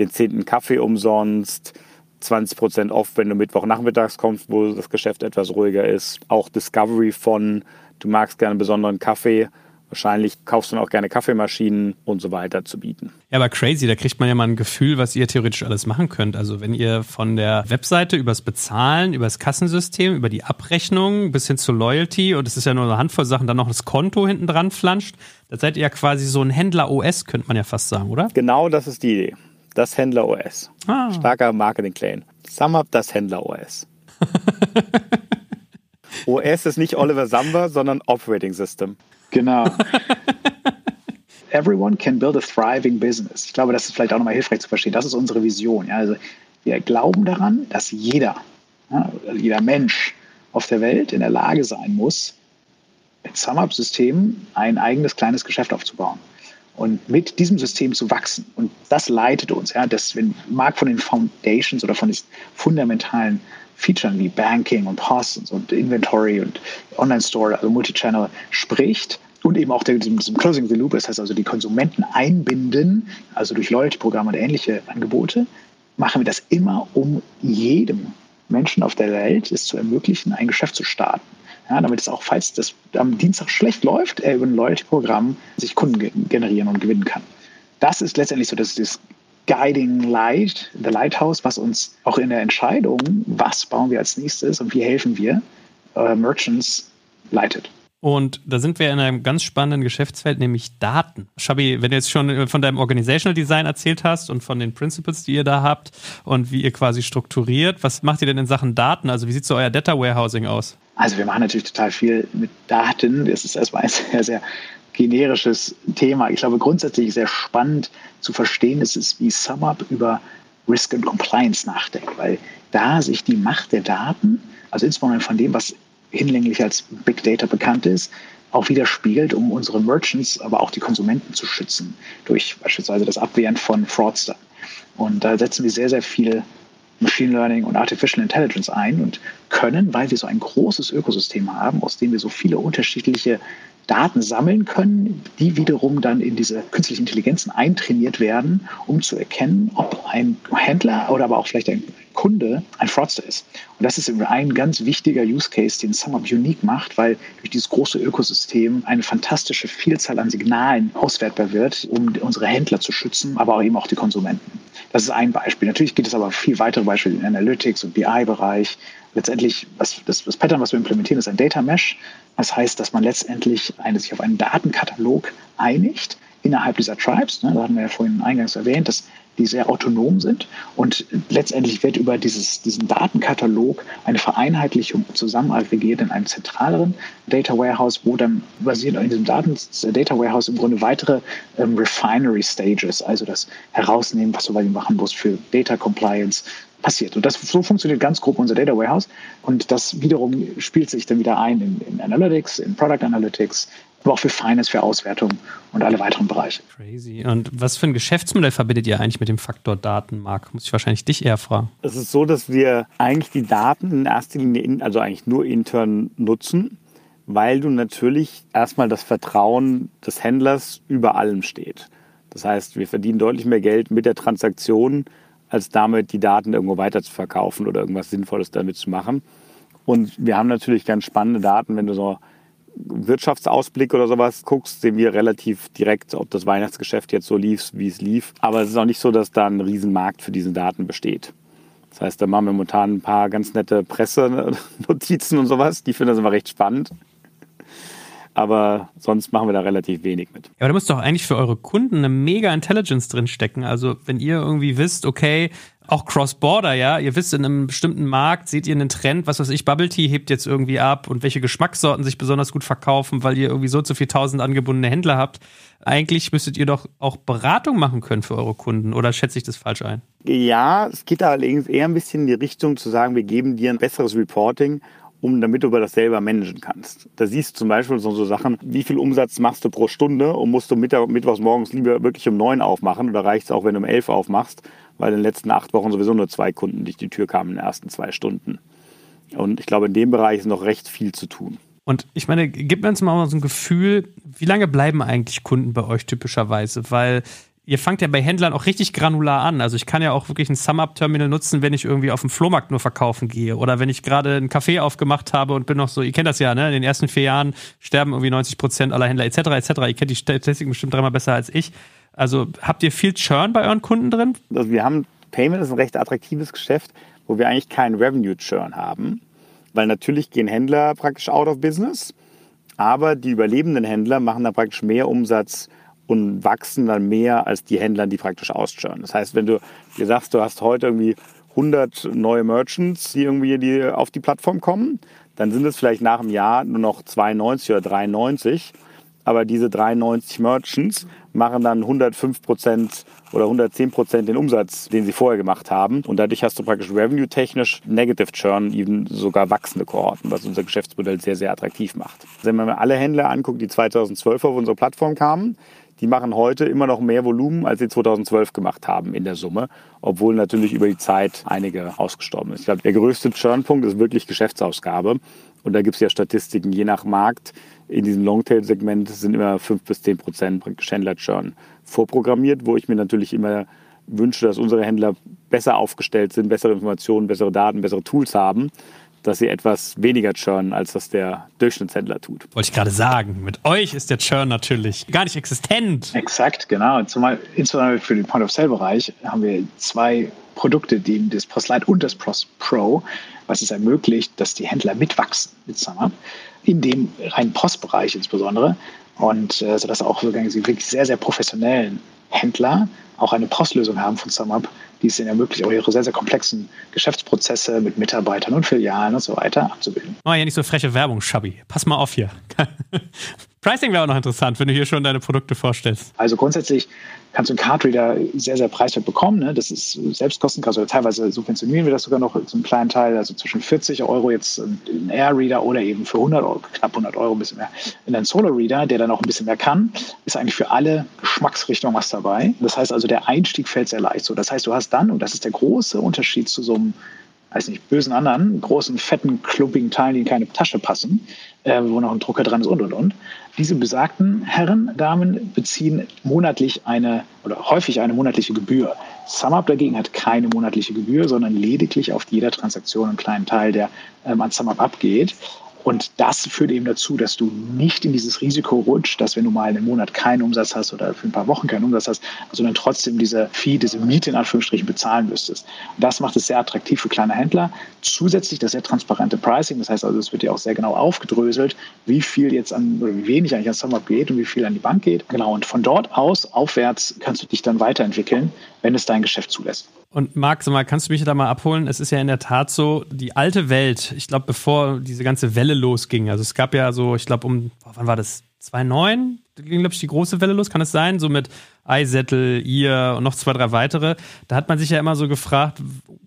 Speaker 2: den zehnten Kaffee umsonst, 20% off, wenn du Mittwochnachmittags kommst, wo das Geschäft etwas ruhiger ist. Auch Discovery von, du magst gerne besonderen Kaffee, Wahrscheinlich kaufst du dann auch gerne Kaffeemaschinen und so weiter zu bieten.
Speaker 1: Ja, aber crazy, da kriegt man ja mal ein Gefühl, was ihr theoretisch alles machen könnt. Also wenn ihr von der Webseite übers Bezahlen, übers Kassensystem, über die Abrechnung bis hin zur Loyalty und es ist ja nur eine Handvoll Sachen, dann noch das Konto hinten dran flanscht, da seid ihr ja quasi so ein Händler-OS, könnte man ja fast sagen, oder?
Speaker 2: Genau das ist die Idee. Das Händler-OS. Ah. Starker Marketing-Claim. SumUp, das Händler-OS. OS ist nicht Oliver Samba, sondern Operating System.
Speaker 3: Genau. Everyone can build a thriving business. Ich glaube, das ist vielleicht auch nochmal hilfreich zu verstehen. Das ist unsere Vision. Ja? Also wir glauben daran, dass jeder, ja, jeder Mensch auf der Welt in der Lage sein muss, mit SumUp-Systemen ein eigenes kleines Geschäft aufzubauen und mit diesem System zu wachsen. Und das leitet uns. Ja, das mag von den Foundations oder von den fundamentalen Features wie Banking und POS und Inventory und Online-Store, also Multichannel spricht, und eben auch diesem Closing the Loop, das heißt also die Konsumenten einbinden, also durch Loyalty-Programme und ähnliche Angebote, machen wir das immer, um jedem Menschen auf der Welt es zu ermöglichen, ein Geschäft zu starten. Ja, damit es auch, falls das am Dienstag schlecht läuft, er über ein Loyalty-Programm sich Kunden generieren und gewinnen kann. Das ist letztendlich so das, das Guiding Light, the Lighthouse, was uns auch in der Entscheidung, was bauen wir als nächstes und wie helfen wir äh, Merchants, leitet.
Speaker 1: Und da sind wir in einem ganz spannenden Geschäftsfeld, nämlich Daten. Shabi, wenn du jetzt schon von deinem Organizational Design erzählt hast und von den Principles, die ihr da habt und wie ihr quasi strukturiert, was macht ihr denn in Sachen Daten? Also wie sieht so euer Data Warehousing aus?
Speaker 3: Also wir machen natürlich total viel mit Daten. Das ist erstmal ein sehr, sehr generisches Thema. Ich glaube, grundsätzlich sehr spannend zu verstehen ist es, wie SumUp über Risk and Compliance nachdenkt, weil da sich die Macht der Daten, also insbesondere von dem, was hinlänglich als Big Data bekannt ist, auch widerspiegelt, um unsere Merchants, aber auch die Konsumenten zu schützen, durch beispielsweise das Abwehren von Fraudster. Und da setzen wir sehr, sehr viel Machine Learning und Artificial Intelligence ein und können, weil wir so ein großes Ökosystem haben, aus dem wir so viele unterschiedliche Daten sammeln können, die wiederum dann in diese künstlichen Intelligenzen eintrainiert werden, um zu erkennen, ob ein Händler oder aber auch vielleicht ein Kunde ein Fraudster ist. Und das ist ein ganz wichtiger Use Case, den SumUp unique macht, weil durch dieses große Ökosystem eine fantastische Vielzahl an Signalen auswertbar wird, um unsere Händler zu schützen, aber auch eben auch die Konsumenten. Das ist ein Beispiel. Natürlich gibt es aber viel weitere Beispiele im Analytics und BI-Bereich. Letztendlich, was, das, das Pattern, was wir implementieren, ist ein Data Mesh. Das heißt, dass man letztendlich eine, sich auf einen Datenkatalog einigt innerhalb dieser Tribes. Ne, da hatten wir ja vorhin eingangs erwähnt, dass die sehr autonom sind. Und letztendlich wird über dieses, diesen Datenkatalog eine Vereinheitlichung zusammen aggregiert in einem zentraleren Data Warehouse, wo dann basiert in diesem Daten Data Warehouse im Grunde weitere ähm, Refinery Stages, also das Herausnehmen, was du machen musst für Data Compliance, passiert. Und das, so funktioniert ganz grob unser Data Warehouse. Und das wiederum spielt sich dann wieder ein in, in Analytics, in Product Analytics, aber auch für Finance, für Auswertung und alle weiteren Bereiche.
Speaker 1: Crazy. Und was für ein Geschäftsmodell verbindet ihr eigentlich mit dem Faktor Daten, Marc? Muss ich wahrscheinlich dich eher fragen.
Speaker 2: Es ist so, dass wir eigentlich die Daten in erster Linie, in, also eigentlich nur intern nutzen, weil du natürlich erstmal das Vertrauen des Händlers über allem steht. Das heißt, wir verdienen deutlich mehr Geld mit der Transaktion, als damit die Daten irgendwo weiter zu verkaufen oder irgendwas Sinnvolles damit zu machen. Und wir haben natürlich ganz spannende Daten, wenn du so Wirtschaftsausblick oder sowas guckst, sehen wir relativ direkt, ob das Weihnachtsgeschäft jetzt so lief, wie es lief. Aber es ist auch nicht so, dass da ein Riesenmarkt für diese Daten besteht. Das heißt, da machen wir momentan ein paar ganz nette Pressenotizen und sowas. Die finden das immer recht spannend. Aber sonst machen wir da relativ wenig mit. Ja,
Speaker 1: aber da muss doch eigentlich für eure Kunden eine mega Intelligence drinstecken. Also wenn ihr irgendwie wisst, okay, auch Cross-Border, ja. Ihr wisst, in einem bestimmten Markt seht ihr einen Trend, was weiß ich, Bubble Tea hebt jetzt irgendwie ab und welche Geschmackssorten sich besonders gut verkaufen, weil ihr irgendwie so zu viel tausend angebundene Händler habt. Eigentlich müsstet ihr doch auch Beratung machen können für eure Kunden, oder schätze ich das falsch ein?
Speaker 2: Ja, es geht allerdings eher ein bisschen in die Richtung zu sagen, wir geben dir ein besseres Reporting um damit du über das selber managen kannst. Da siehst du zum Beispiel so, so Sachen, wie viel Umsatz machst du pro Stunde und musst du mittwochs morgens lieber wirklich um neun aufmachen oder reicht es auch, wenn du um elf aufmachst, weil in den letzten acht Wochen sowieso nur zwei Kunden durch die Tür kamen in den ersten zwei Stunden. Und ich glaube, in dem Bereich ist noch recht viel zu tun.
Speaker 1: Und ich meine, gib mir uns mal so ein Gefühl, wie lange bleiben eigentlich Kunden bei euch typischerweise? Weil ihr fangt ja bei Händlern auch richtig granular an. Also ich kann ja auch wirklich ein Sum-Up-Terminal nutzen, wenn ich irgendwie auf dem Flohmarkt nur verkaufen gehe oder wenn ich gerade einen Café aufgemacht habe und bin noch so, ihr kennt das ja, ne? In den ersten vier Jahren sterben irgendwie 90 Prozent aller Händler etc. etc. Ihr kennt die Statistiken bestimmt dreimal besser als ich. Also habt ihr viel Churn bei euren Kunden drin?
Speaker 2: Also wir haben Payment ist ein recht attraktives Geschäft, wo wir eigentlich keinen Revenue Churn haben, weil natürlich gehen Händler praktisch out of business, aber die überlebenden Händler machen da praktisch mehr Umsatz und wachsen dann mehr als die Händler, die praktisch auschurnen. Das heißt, wenn du dir sagst, du hast heute irgendwie 100 neue Merchants, die irgendwie die auf die Plattform kommen, dann sind es vielleicht nach einem Jahr nur noch 92 oder 93. Aber diese 93 Merchants machen dann 105 Prozent oder 110 Prozent den Umsatz, den sie vorher gemacht haben. Und dadurch hast du praktisch revenue-technisch Negative Churn, eben sogar wachsende Kohorten, was unser Geschäftsmodell sehr, sehr attraktiv macht. Wenn man alle Händler anguckt, die 2012 auf unsere Plattform kamen, die machen heute immer noch mehr Volumen, als sie 2012 gemacht haben in der Summe, obwohl natürlich über die Zeit einige ausgestorben sind. Ich glaube, der größte Churnpunkt ist wirklich Geschäftsausgabe. Und da gibt es ja Statistiken, je nach Markt. In diesem Longtail-Segment sind immer 5 bis 10 Prozent Händler-Churn vorprogrammiert, wo ich mir natürlich immer wünsche, dass unsere Händler besser aufgestellt sind, bessere Informationen, bessere Daten, bessere Tools haben, dass sie etwas weniger churnen, als das der Durchschnittshändler tut.
Speaker 1: Wollte ich gerade sagen. Mit euch ist der Churn natürlich gar nicht existent.
Speaker 3: Exakt, genau. Zumal insbesondere für den Point-of-Sale-Bereich haben wir zwei Produkte, die das PostLite und das Post Pro, was es ermöglicht, dass die Händler mitwachsen mit SumUp, in dem reinen Postbereich insbesondere. Und äh, sodass auch wirklich sehr, sehr professionellen Händler auch eine Postlösung haben von SumUp, die es ihnen ermöglicht, auch ihre sehr, sehr komplexen Geschäftsprozesse mit Mitarbeitern und Filialen und so weiter abzubilden.
Speaker 1: Oh, ja, nicht so freche Werbung, Schabi. Pass mal auf hier. Pricing wäre auch noch interessant, wenn du hier schon deine Produkte vorstellst.
Speaker 3: Also grundsätzlich kannst du einen Cardreader sehr, sehr preiswert bekommen. Ne? Das ist Selbstkostenkasse. Also teilweise subventionieren wir das sogar noch zum kleinen Teil, also zwischen 40 Euro jetzt ein Air-Reader oder eben für 100 Euro, knapp 100 Euro ein bisschen mehr. In einen Solar-Reader, der dann auch ein bisschen mehr kann, ist eigentlich für alle Geschmacksrichtungen was dabei. Das heißt also, der Einstieg fällt sehr leicht so. Das heißt, du hast dann, und das ist der große Unterschied zu so einem weiß nicht, bösen anderen, großen, fetten, klumpigen Teilen, die in keine Tasche passen, äh, wo noch ein Drucker dran ist und, und, und. Diese besagten Herren, Damen beziehen monatlich eine oder häufig eine monatliche Gebühr. SumUp dagegen hat keine monatliche Gebühr, sondern lediglich auf jeder Transaktion einen kleinen Teil, der ähm, an SumUp abgeht. Und das führt eben dazu, dass du nicht in dieses Risiko rutscht, dass wenn du mal einen Monat keinen Umsatz hast oder für ein paar Wochen keinen Umsatz hast, sondern trotzdem diese Fee, diese Miete in Anführungsstrichen bezahlen müsstest. Und das macht es sehr attraktiv für kleine Händler. Zusätzlich das sehr transparente Pricing. Das heißt also, es wird ja auch sehr genau aufgedröselt, wie viel jetzt an oder wie wenig eigentlich an SumUp geht und wie viel an die Bank geht. Genau. Und von dort aus aufwärts kannst du dich dann weiterentwickeln, wenn es dein Geschäft zulässt.
Speaker 1: Und Marc, sag mal, kannst du mich da mal abholen? Es ist ja in der Tat so, die alte Welt, ich glaube, bevor diese ganze Welle losging, also es gab ja so, ich glaube, um, wann war das? 2009? Ging, glaube ich, die große Welle los, kann es sein? So mit iSettle, ihr und noch zwei, drei weitere. Da hat man sich ja immer so gefragt,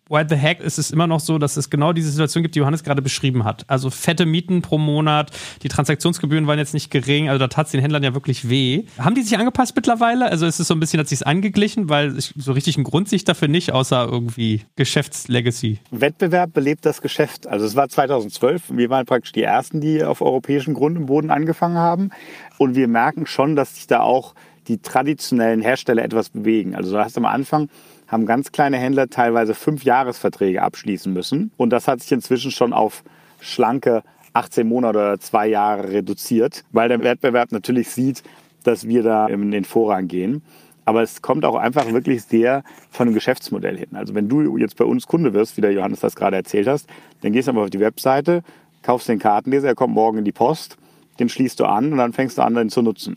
Speaker 1: why the heck ist es immer noch so, dass es genau diese Situation gibt, die Johannes gerade beschrieben hat. Also fette Mieten pro Monat, die Transaktionsgebühren waren jetzt nicht gering, also da tat es den Händlern ja wirklich weh. Haben die sich angepasst mittlerweile? Also ist es so ein bisschen, hat sich angeglichen, weil ich, so richtig einen Grund sich dafür nicht, außer irgendwie Geschäftslegacy.
Speaker 2: Wettbewerb belebt das Geschäft. Also es war 2012, wir waren praktisch die Ersten, die auf europäischem Grund und Boden angefangen haben. Und wir merken schon, dass sich da auch die traditionellen Hersteller etwas bewegen. Also du hast am Anfang haben ganz kleine Händler teilweise fünf Jahresverträge abschließen müssen. Und das hat sich inzwischen schon auf schlanke 18 Monate oder zwei Jahre reduziert, weil der Wettbewerb natürlich sieht, dass wir da in den Vorrang gehen. Aber es kommt auch einfach wirklich sehr von dem Geschäftsmodell hin. Also wenn du jetzt bei uns Kunde wirst, wie der Johannes das gerade erzählt hast, dann gehst du einfach auf die Webseite, kaufst den Kartenleser, er kommt morgen in die Post, den schließt du an und dann fängst du an, den zu nutzen.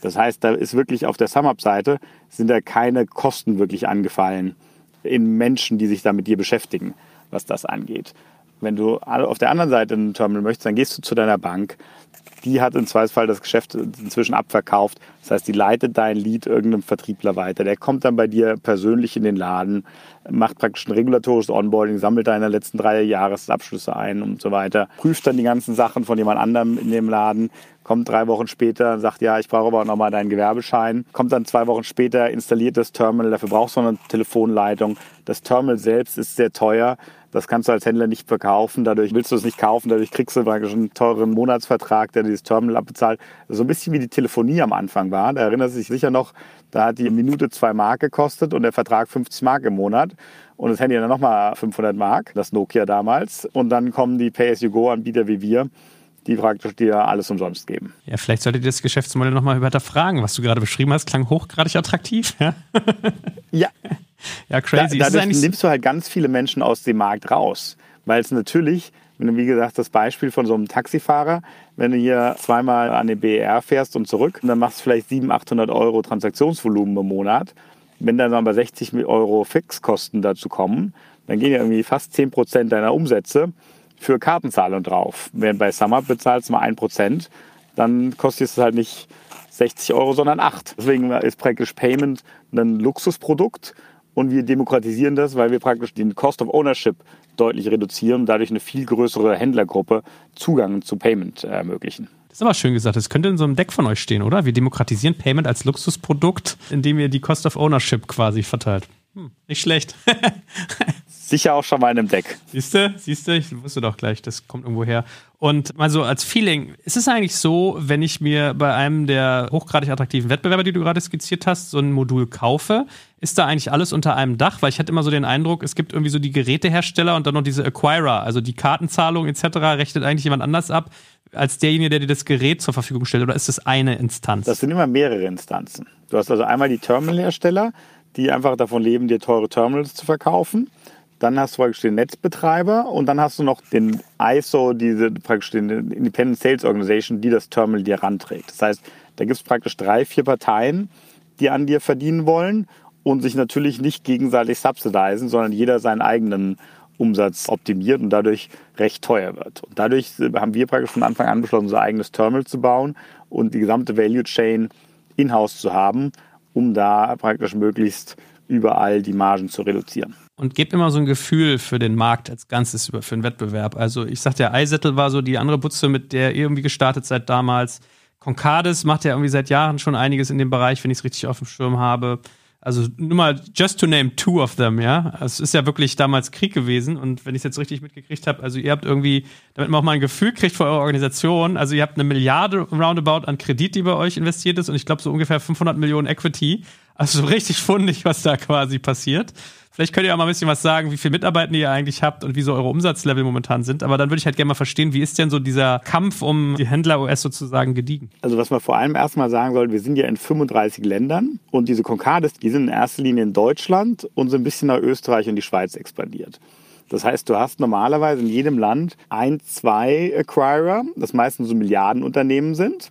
Speaker 2: Das heißt, da ist wirklich auf der SumUp-Seite sind da keine Kosten wirklich angefallen in Menschen, die sich da mit dir beschäftigen, was das angeht. Wenn du auf der anderen Seite ein Terminal möchtest, dann gehst du zu deiner Bank. Die hat im Zweifelsfall das Geschäft inzwischen abverkauft. Das heißt, die leitet dein Lied irgendeinem Vertriebler weiter. Der kommt dann bei dir persönlich in den Laden, macht praktisch ein regulatorisches Onboarding, sammelt deine letzten drei Jahresabschlüsse ein und so weiter, prüft dann die ganzen Sachen von jemand anderem in dem Laden, kommt drei Wochen später und sagt, ja, ich brauche aber nochmal deinen Gewerbeschein. Kommt dann zwei Wochen später, installiert das Terminal, dafür brauchst du eine Telefonleitung. Das Terminal selbst ist sehr teuer. Das kannst du als Händler nicht verkaufen. Dadurch willst du es nicht kaufen. Dadurch kriegst du praktisch einen teuren Monatsvertrag, der dieses Terminal abbezahlt. So ein bisschen wie die Telefonie am Anfang war. Da erinnert sich sicher noch, da hat die Minute zwei Mark gekostet und der Vertrag 50 Mark im Monat. Und das Handy dann nochmal 500 Mark, das Nokia damals. Und dann kommen die Pay-as-you-go-Anbieter wie wir, die praktisch dir alles umsonst geben.
Speaker 1: Ja, vielleicht solltet ihr das Geschäftsmodell nochmal hinterfragen. Was du gerade beschrieben hast, klang hochgradig attraktiv. Ja,
Speaker 2: ja.
Speaker 1: ja crazy.
Speaker 2: Da, dadurch nimmst du halt ganz viele Menschen aus dem Markt raus. Weil es natürlich, wenn du, wie gesagt, das Beispiel von so einem Taxifahrer, wenn du hier zweimal an den BER fährst und zurück, dann machst du vielleicht 700, 800 Euro Transaktionsvolumen im Monat. Wenn dann aber 60 Euro Fixkosten dazu kommen, dann gehen ja irgendwie fast 10 Prozent deiner Umsätze für Kartenzahlung drauf. Wenn bei SumUp bezahlst du mal 1%, dann kostet es halt nicht 60 Euro, sondern 8. Deswegen ist praktisch Payment ein Luxusprodukt und wir demokratisieren das, weil wir praktisch den Cost of Ownership deutlich reduzieren und dadurch eine viel größere Händlergruppe Zugang zu Payment ermöglichen.
Speaker 1: Das ist aber schön gesagt. Das könnte in so einem Deck von euch stehen, oder? Wir demokratisieren Payment als Luxusprodukt, indem ihr die Cost of Ownership quasi verteilt. Hm, nicht schlecht.
Speaker 2: Sicher auch schon mal in einem Deck.
Speaker 1: Siehst du? Siehst du? Ich wusste doch gleich, das kommt irgendwo her. Und mal so als Feeling, ist es eigentlich so, wenn ich mir bei einem der hochgradig attraktiven Wettbewerber, die du gerade skizziert hast, so ein Modul kaufe, ist da eigentlich alles unter einem Dach? Weil ich hatte immer so den Eindruck, es gibt irgendwie so die Gerätehersteller und dann noch diese Acquirer, also die Kartenzahlung etc. rechnet eigentlich jemand anders ab als derjenige, der dir das Gerät zur Verfügung stellt? Oder ist das eine Instanz?
Speaker 2: Das sind immer mehrere Instanzen. Du hast also einmal die Terminalhersteller, die einfach davon leben, dir teure Terminals zu verkaufen. Dann hast du praktisch den Netzbetreiber und dann hast du noch den ISO, diese praktisch den Independent Sales Organization, die das Terminal dir ranträgt. Das heißt, da gibt es praktisch drei, vier Parteien, die an dir verdienen wollen und sich natürlich nicht gegenseitig subsidisen, sondern jeder seinen eigenen Umsatz optimiert und dadurch recht teuer wird. Und dadurch haben wir praktisch von Anfang an beschlossen, unser eigenes Terminal zu bauen und die gesamte Value Chain in-house zu haben, um da praktisch möglichst überall die Margen zu reduzieren.
Speaker 1: Und gebt immer so ein Gefühl für den Markt als Ganzes, für den Wettbewerb. Also ich sagte ja, iSettle war so die andere Butze, mit der ihr irgendwie gestartet seid damals. Concardis macht ja irgendwie seit Jahren schon einiges in dem Bereich, wenn ich es richtig auf dem Schirm habe. Also nur mal, just to name two of them, ja. Es ist ja wirklich damals Krieg gewesen und wenn ich es jetzt richtig mitgekriegt habe, also ihr habt irgendwie, damit man auch mal ein Gefühl kriegt für eure Organisation, also ihr habt eine Milliarde roundabout an Kredit, die bei euch investiert ist und ich glaube so ungefähr 500 Millionen Equity. Also so richtig fundig, was da quasi passiert. Vielleicht könnt ihr auch mal ein bisschen was sagen, wie viele Mitarbeiter ihr eigentlich habt und wie so eure Umsatzlevel momentan sind. Aber dann würde ich halt gerne mal verstehen, wie ist denn so dieser Kampf um die Händler-OS sozusagen gediegen?
Speaker 2: Also was man vor allem erstmal sagen soll, wir sind ja in 35 Ländern und diese Concardis, die sind in erster Linie in Deutschland und so ein bisschen nach Österreich und die Schweiz expandiert. Das heißt, du hast normalerweise in jedem Land ein, zwei Acquirer, das meistens so Milliardenunternehmen sind.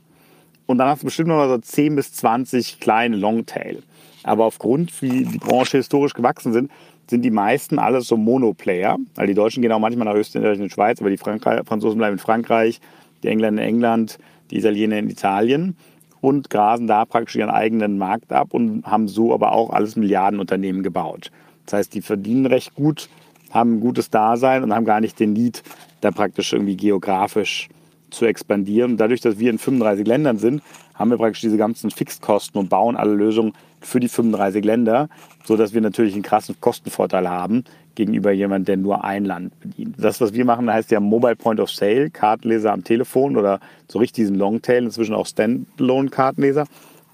Speaker 2: Und dann hast du bestimmt noch mal so 10 bis 20 kleine Longtail. Aber aufgrund, wie die Branche historisch gewachsen sind, sind die meisten alles so Monoplayer. Weil die Deutschen gehen auch manchmal nach Österreich und Schweiz, aber die Frankreich, Franzosen bleiben in Frankreich, die Engländer in England, die Italiener in Italien und grasen da praktisch ihren eigenen Markt ab und haben so aber auch alles Milliardenunternehmen gebaut. Das heißt, die verdienen recht gut, haben ein gutes Dasein und haben gar nicht den Need, da praktisch irgendwie geografisch zu expandieren. Und dadurch, dass wir in 35 Ländern sind, haben wir praktisch diese ganzen Fixkosten und bauen alle Lösungen für die 35 Länder, sodass wir natürlich einen krassen Kostenvorteil haben gegenüber jemandem, der nur ein Land bedient. Das, was wir machen, heißt ja Mobile Point of Sale, Kartenleser am Telefon oder so richtig diesen Longtail, inzwischen auch Standalone-Kartenleser.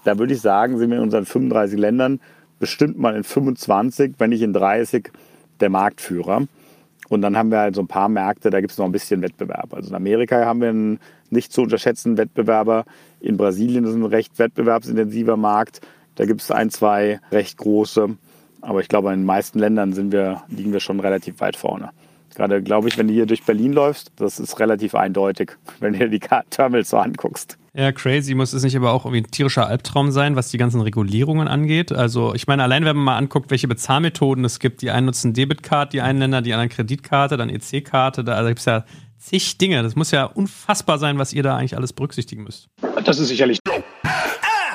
Speaker 2: Da würde ich sagen, sind wir in unseren 35 Ländern bestimmt mal in 25, wenn nicht in 30 der Marktführer. Und dann haben wir halt so ein paar Märkte, da gibt es noch ein bisschen Wettbewerb. Also in Amerika haben wir einen nicht zu unterschätzenden Wettbewerber. In Brasilien ist ein recht wettbewerbsintensiver Markt. Da gibt es ein, zwei recht große. Aber ich glaube, in den meisten Ländern sind wir, liegen wir schon relativ weit vorne. Gerade, glaube ich, wenn du hier durch Berlin läufst, das ist relativ eindeutig, wenn du dir die Terminals so anguckst.
Speaker 1: Ja, crazy muss es nicht aber auch irgendwie ein tierischer Albtraum sein, was die ganzen Regulierungen angeht. Also ich meine, allein wenn man mal anguckt, welche Bezahlmethoden es gibt, die einen nutzen Debitcard, die einen Länder, die anderen Kreditkarte, dann EC-Karte, da also gibt es ja zig Dinge. Das muss ja unfassbar sein, was ihr da eigentlich alles berücksichtigen müsst.
Speaker 3: Das ist sicherlich.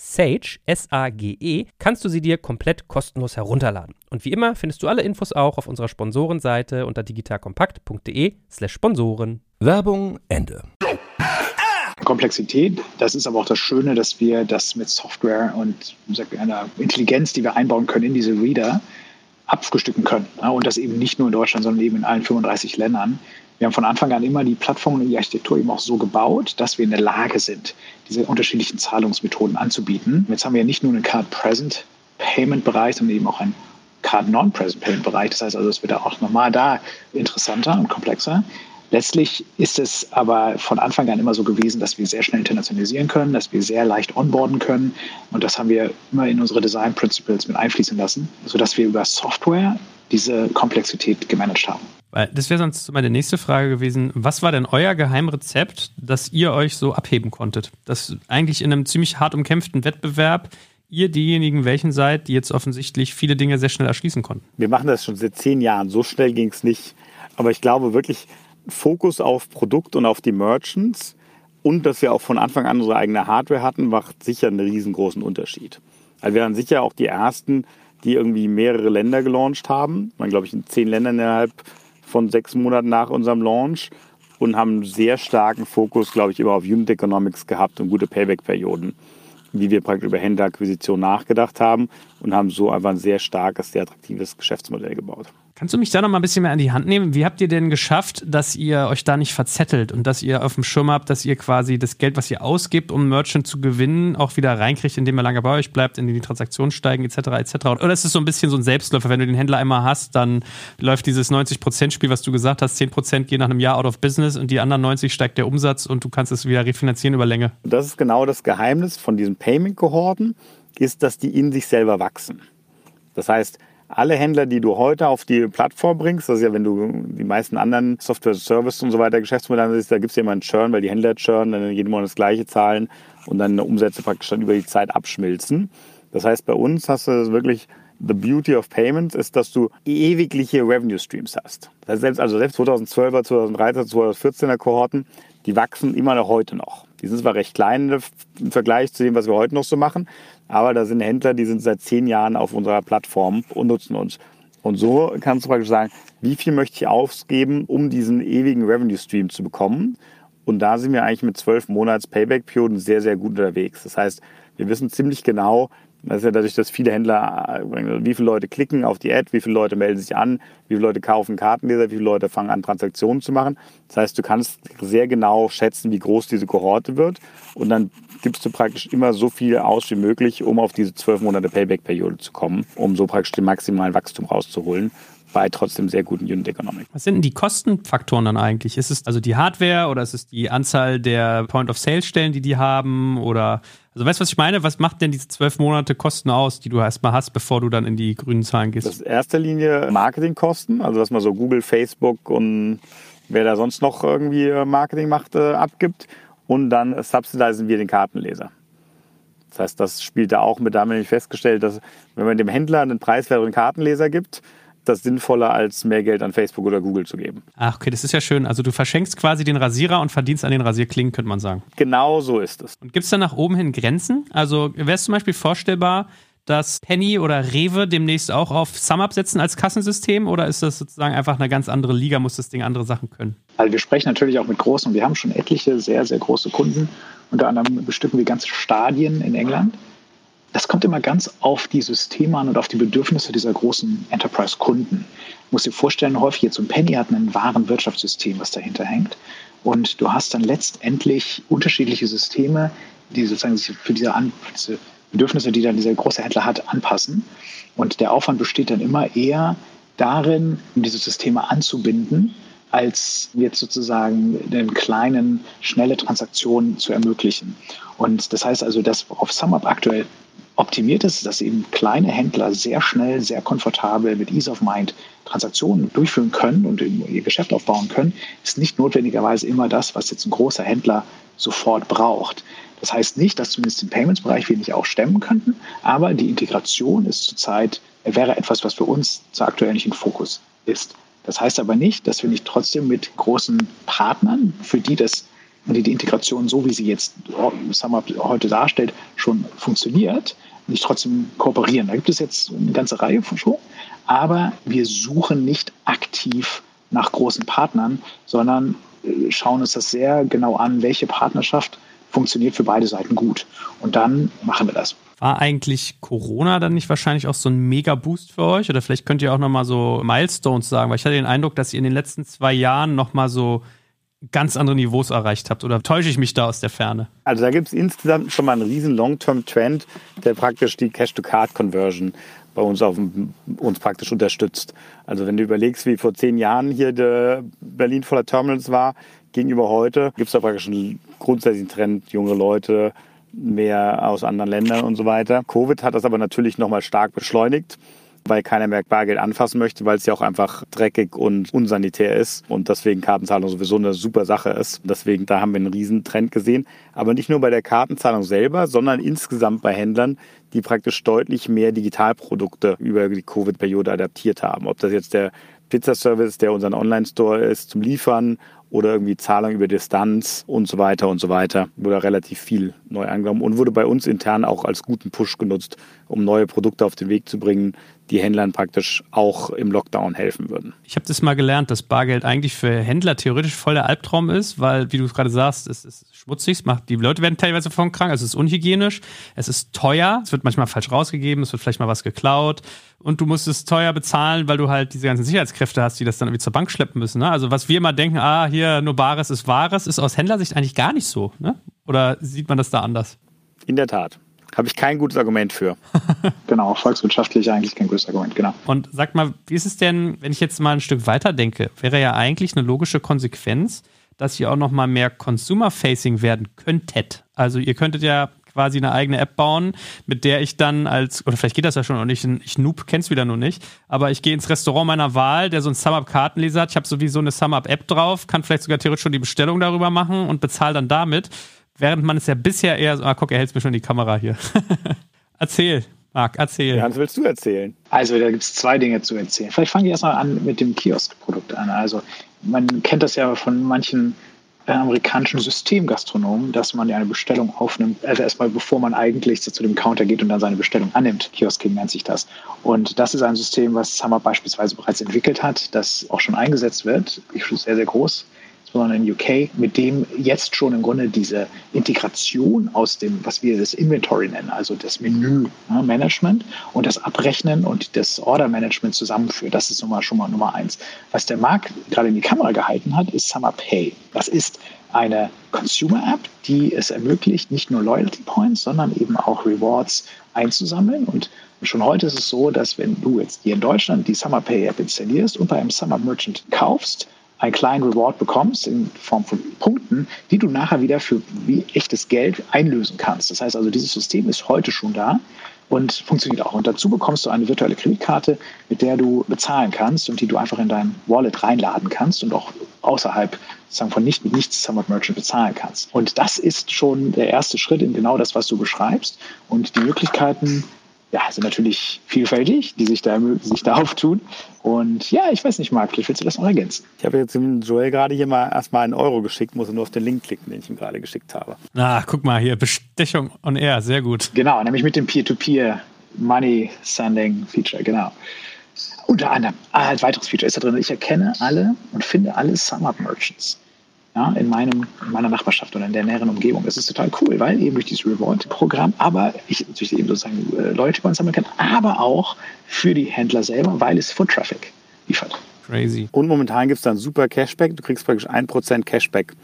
Speaker 5: Sage, S-A-G-E, kannst du sie dir komplett kostenlos herunterladen. Und wie immer findest du alle Infos auch auf unserer Sponsorenseite unter digitalkompakt.de slash Sponsoren.
Speaker 4: Werbung Ende.
Speaker 3: Komplexität. Das ist aber auch das Schöne, dass wir das mit Software und einer Intelligenz, die wir einbauen können in diese Reader, abfrühstücken können. Und das eben nicht nur in Deutschland, sondern eben in allen 35 Ländern. Wir haben von Anfang an immer die Plattform und die Architektur eben auch so gebaut, dass wir in der Lage sind, diese unterschiedlichen Zahlungsmethoden anzubieten. Jetzt haben wir ja nicht nur einen Card-Present-Payment-Bereich, sondern eben auch einen Card-Non-Present-Payment-Bereich. Das heißt also, es wird auch nochmal da interessanter und komplexer. Letztlich ist es aber von Anfang an immer so gewesen, dass wir sehr schnell internationalisieren können, dass wir sehr leicht onboarden können. Und das haben wir immer in unsere Design Principles mit einfließen lassen, sodass wir über Software diese Komplexität gemanagt haben.
Speaker 1: Das wäre sonst meine nächste Frage gewesen. Was war denn euer Geheimrezept, dass ihr euch so abheben konntet? Dass eigentlich in einem ziemlich hart umkämpften Wettbewerb ihr diejenigen welchen seid, die jetzt offensichtlich viele Dinge sehr schnell erschließen konnten?
Speaker 2: Wir machen das schon seit zehn Jahren. So schnell ging es nicht. Aber ich glaube wirklich, Fokus auf Produkt und auf die Merchants und dass wir auch von Anfang an unsere eigene Hardware hatten, macht sicher einen riesengroßen Unterschied. Also wir waren sicher auch die Ersten, die irgendwie mehrere Länder gelauncht haben. Man glaube ich in zehn Ländern innerhalb von sechs Monaten nach unserem Launch und haben einen sehr starken Fokus, glaube ich, immer auf Unit Economics gehabt und gute Payback-Perioden, wie wir praktisch über Händlerakquisition nachgedacht haben und haben so einfach ein sehr starkes, sehr attraktives Geschäftsmodell gebaut.
Speaker 1: Kannst du mich da noch mal ein bisschen mehr an die Hand nehmen? Wie habt ihr denn geschafft, dass ihr euch da nicht verzettelt und dass ihr auf dem Schirm habt, dass ihr quasi das Geld, was ihr ausgibt, um Merchant zu gewinnen, auch wieder reinkriegt, indem er lange bei euch bleibt, indem die Transaktionen steigen, etc., etc.? Oder ist es so ein bisschen so ein Selbstläufer? Wenn du den Händler einmal hast, dann läuft dieses 90%-Spiel, was du gesagt hast, 10% gehen nach einem Jahr out of business und die anderen 90 steigt der Umsatz und du kannst es wieder refinanzieren über Länge.
Speaker 2: Das ist genau das Geheimnis von diesen Payment-Kohorten, ist, dass die in sich selber wachsen. Das heißt, alle Händler, die du heute auf die Plattform bringst, das ist ja, wenn du die meisten anderen Software, Service und so weiter Geschäftsmodelle siehst, da gibt es ja immer einen Churn, weil die Händler churn, dann jeden Monat das gleiche zahlen und dann Umsätze praktisch dann über die Zeit abschmilzen. Das heißt, bei uns hast du wirklich The beauty of payments ist, dass du ewigliche Revenue Streams hast. Das heißt, selbst, also selbst 2012er, 2013er, 2014er Kohorten, die wachsen immer noch heute noch. Die sind zwar recht klein im Vergleich zu dem, was wir heute noch so machen, aber da sind Händler, die sind seit zehn Jahren auf unserer Plattform und nutzen uns. Und so kannst du praktisch sagen, wie viel möchte ich ausgeben, um diesen ewigen Revenue Stream zu bekommen? Und da sind wir eigentlich mit zwölf Monats Payback-Perioden sehr, sehr gut unterwegs. Das heißt, wir wissen ziemlich genau, das ist ja dadurch, dass viele Händler, äh, wie viele Leute klicken auf die Ad, wie viele Leute melden sich an, wie viele Leute kaufen Kartenleser, wie viele Leute fangen an, Transaktionen zu machen. Das heißt, du kannst sehr genau schätzen, wie groß diese Kohorte wird. Und dann gibst du praktisch immer so viel aus wie möglich, um auf diese zwölf Monate Payback-Periode zu kommen, um so praktisch den maximalen Wachstum rauszuholen bei trotzdem sehr guten Unit Economic.
Speaker 1: Was sind denn die Kostenfaktoren dann eigentlich? Ist es also die Hardware oder ist es die Anzahl der Point-of-Sale-Stellen, die die haben? Oder, also weißt du, was ich meine? Was macht denn diese zwölf Monate Kosten aus, die du erstmal hast, bevor du dann in die grünen Zahlen gehst?
Speaker 2: Das ist in erster Linie Marketingkosten, also dass man so Google, Facebook und wer da sonst noch irgendwie Marketing macht, äh, abgibt. Und dann subsidisen wir den Kartenleser. Das heißt, das spielt da auch mit. Da haben wir nämlich festgestellt, dass wenn man dem Händler einen preiswerteren Kartenleser gibt, das sinnvoller, als mehr Geld an Facebook oder Google zu geben.
Speaker 1: Ach, okay, das ist ja schön. Also du verschenkst quasi den Rasierer und verdienst an den Rasierklingen, könnte man sagen.
Speaker 2: Genau so ist es.
Speaker 1: Und gibt es da nach oben hin Grenzen? Also wäre es zum Beispiel vorstellbar, dass Penny oder Rewe demnächst auch auf SumUp setzen als Kassensystem oder ist das sozusagen einfach eine ganz andere Liga, muss das Ding andere Sachen können?
Speaker 3: Also wir sprechen natürlich auch mit großen und wir haben schon etliche sehr, sehr große Kunden. Unter anderem bestücken wir ganze Stadien in England das kommt immer ganz auf die Systeme an und auf die Bedürfnisse dieser großen Enterprise-Kunden. Ich muss dir vorstellen, häufig jetzt ein Penny hat ein wahren Wirtschaftssystem, was dahinter hängt. Und du hast dann letztendlich unterschiedliche Systeme, die sozusagen sich für diese, An diese Bedürfnisse, die dann dieser große Händler hat, anpassen. Und der Aufwand besteht dann immer eher darin, diese Systeme anzubinden, als jetzt sozusagen den kleinen, schnelle Transaktionen zu ermöglichen. Und das heißt also, dass auf SumUp aktuell optimiert ist, dass eben kleine Händler sehr schnell, sehr komfortabel mit Ease of Mind Transaktionen durchführen können und ihr Geschäft aufbauen können, ist nicht notwendigerweise immer das, was jetzt ein großer Händler sofort braucht. Das heißt nicht, dass zumindest den Payments-Bereich wir nicht auch stemmen könnten, aber die Integration ist zurzeit, wäre etwas, was für uns zu aktuell nicht im Fokus ist. Das heißt aber nicht, dass wir nicht trotzdem mit großen Partnern, für die das und die Integration, so wie sie jetzt SumUp heute darstellt, schon funktioniert, nicht trotzdem kooperieren. Da gibt es jetzt eine ganze Reihe von schon, aber wir suchen nicht aktiv nach großen Partnern, sondern äh, schauen uns das sehr genau an, welche Partnerschaft funktioniert für beide Seiten gut. Und dann machen wir das.
Speaker 1: War eigentlich Corona dann nicht wahrscheinlich auch so ein Mega-Boost für euch? Oder vielleicht könnt ihr auch nochmal so Milestones sagen, weil ich hatte den Eindruck, dass ihr in den letzten zwei Jahren nochmal so ganz andere Niveaus erreicht habt. Oder täusche ich mich da aus der Ferne?
Speaker 2: Also da gibt es insgesamt schon mal einen riesen Long-Term-Trend, der praktisch die Cash-to-Card-Conversion bei uns, auf, uns praktisch unterstützt. Also wenn du überlegst, wie vor zehn Jahren hier der Berlin voller Terminals war, gegenüber heute, gibt es da praktisch einen grundsätzlichen Trend, junge Leute, mehr aus anderen Ländern und so weiter. Covid hat das aber natürlich nochmal stark beschleunigt weil keiner mehr Bargeld anfassen möchte, weil es ja auch einfach dreckig und unsanitär ist und deswegen Kartenzahlung sowieso eine super Sache ist. Deswegen, da haben wir einen riesen Trend gesehen. Aber nicht nur bei der Kartenzahlung selber, sondern insgesamt bei Händlern, die praktisch deutlich mehr Digitalprodukte über die Covid-Periode adaptiert haben. Ob das jetzt der Pizzaservice, der unseren Online-Store ist, zum Liefern oder irgendwie Zahlung über Distanz und so weiter und so weiter. Wurde relativ viel neu angenommen und wurde bei uns intern auch als guten Push genutzt, um neue Produkte auf den Weg zu bringen, die Händlern praktisch auch im Lockdown helfen würden.
Speaker 1: Ich habe das mal gelernt, dass Bargeld eigentlich für Händler theoretisch voll der Albtraum ist, weil, wie du gerade sagst, es ist schmutzig, es macht, die Leute werden teilweise von krank, also es ist unhygienisch, es ist teuer, es wird manchmal falsch rausgegeben, es wird vielleicht mal was geklaut und du musst es teuer bezahlen, weil du halt diese ganzen Sicherheitskräfte hast, die das dann irgendwie zur Bank schleppen müssen. Ne? Also was wir immer denken, ah, hier nur Bares ist Wahres, ist aus Händlersicht eigentlich gar nicht so. Ne? Oder sieht man das da anders?
Speaker 2: In der Tat. Habe ich kein gutes Argument für.
Speaker 3: genau, volkswirtschaftlich eigentlich kein gutes Argument, genau.
Speaker 1: Und sag mal, wie ist es denn, wenn ich jetzt mal ein Stück weiter denke, wäre ja eigentlich eine logische Konsequenz, dass ihr auch noch mal mehr Consumer-Facing werden könntet. Also ihr könntet ja quasi eine eigene App bauen, mit der ich dann als, oder vielleicht geht das ja schon und ich, ich Noob kenn's wieder nur nicht, aber ich gehe ins Restaurant meiner Wahl, der so ein SumUp-Kartenleser hat, ich habe sowieso eine SumUp-App drauf, kann vielleicht sogar theoretisch schon die Bestellung darüber machen und bezahle dann damit. Während man es ja bisher eher so, ah, guck, er hält mir schon die Kamera hier. erzähl, Marc, erzähl.
Speaker 2: Ja, was willst du erzählen?
Speaker 3: Also, da gibt es zwei Dinge zu erzählen. Vielleicht fange ich erstmal an mit dem Kiosk-Produkt an. Also, man kennt das ja von manchen äh, amerikanischen Systemgastronomen, dass man ja eine Bestellung aufnimmt, also erstmal bevor man eigentlich zu dem Counter geht und dann seine Bestellung annimmt. Kiosking nennt sich das. Und das ist ein System, was Summer beispielsweise bereits entwickelt hat, das auch schon eingesetzt wird, sehr, sehr groß sondern in UK, mit dem jetzt schon im Grunde diese Integration aus dem, was wir das Inventory nennen, also das Menü-Management und das Abrechnen und das Order-Management zusammenführt. Das ist schon mal Nummer eins. Was der Markt gerade in die Kamera gehalten hat, ist Summer Pay. Das ist eine Consumer-App, die es ermöglicht, nicht nur Loyalty Points, sondern eben auch Rewards einzusammeln. Und schon heute ist es so, dass wenn du jetzt hier in Deutschland die Summer Pay App installierst und bei einem Summer Merchant kaufst, einen kleinen Reward bekommst in Form von Punkten, die du nachher wieder für wie echtes Geld einlösen kannst. Das heißt also, dieses System ist heute schon da und funktioniert auch. Und dazu bekommst du eine virtuelle Kreditkarte, mit der du bezahlen kannst und die du einfach in dein Wallet reinladen kannst und auch außerhalb sagen, von nicht mit nichts Summit Merchant bezahlen kannst. Und das ist schon der erste Schritt in genau das, was du beschreibst. Und die Möglichkeiten ja, sind natürlich vielfältig, die sich da, sich da auftun. Und ja, ich weiß nicht, Marc, vielleicht willst du das noch ergänzen.
Speaker 2: Ich habe jetzt dem Joel gerade hier mal erstmal einen Euro geschickt, muss er nur auf den Link klicken, den ich ihm gerade geschickt habe.
Speaker 1: Ah, guck mal hier, Bestechung on Air, sehr gut.
Speaker 3: Genau, nämlich mit dem Peer-to-Peer Money Sending Feature, genau. Unter anderem, ah, ein weiteres Feature ist da drin. Ich erkenne alle und finde alle Sum-Up Merchants ja, in, meinem, in meiner Nachbarschaft oder in der näheren Umgebung. Das ist total cool, weil eben durch dieses Reward-Programm, aber ich natürlich eben sozusagen äh, Leute bei uns sammeln kann, aber auch für die Händler selber, weil es Foot Traffic liefert.
Speaker 2: Crazy. Und momentan gibt es dann super Cashback. Du kriegst praktisch 1% Cashback,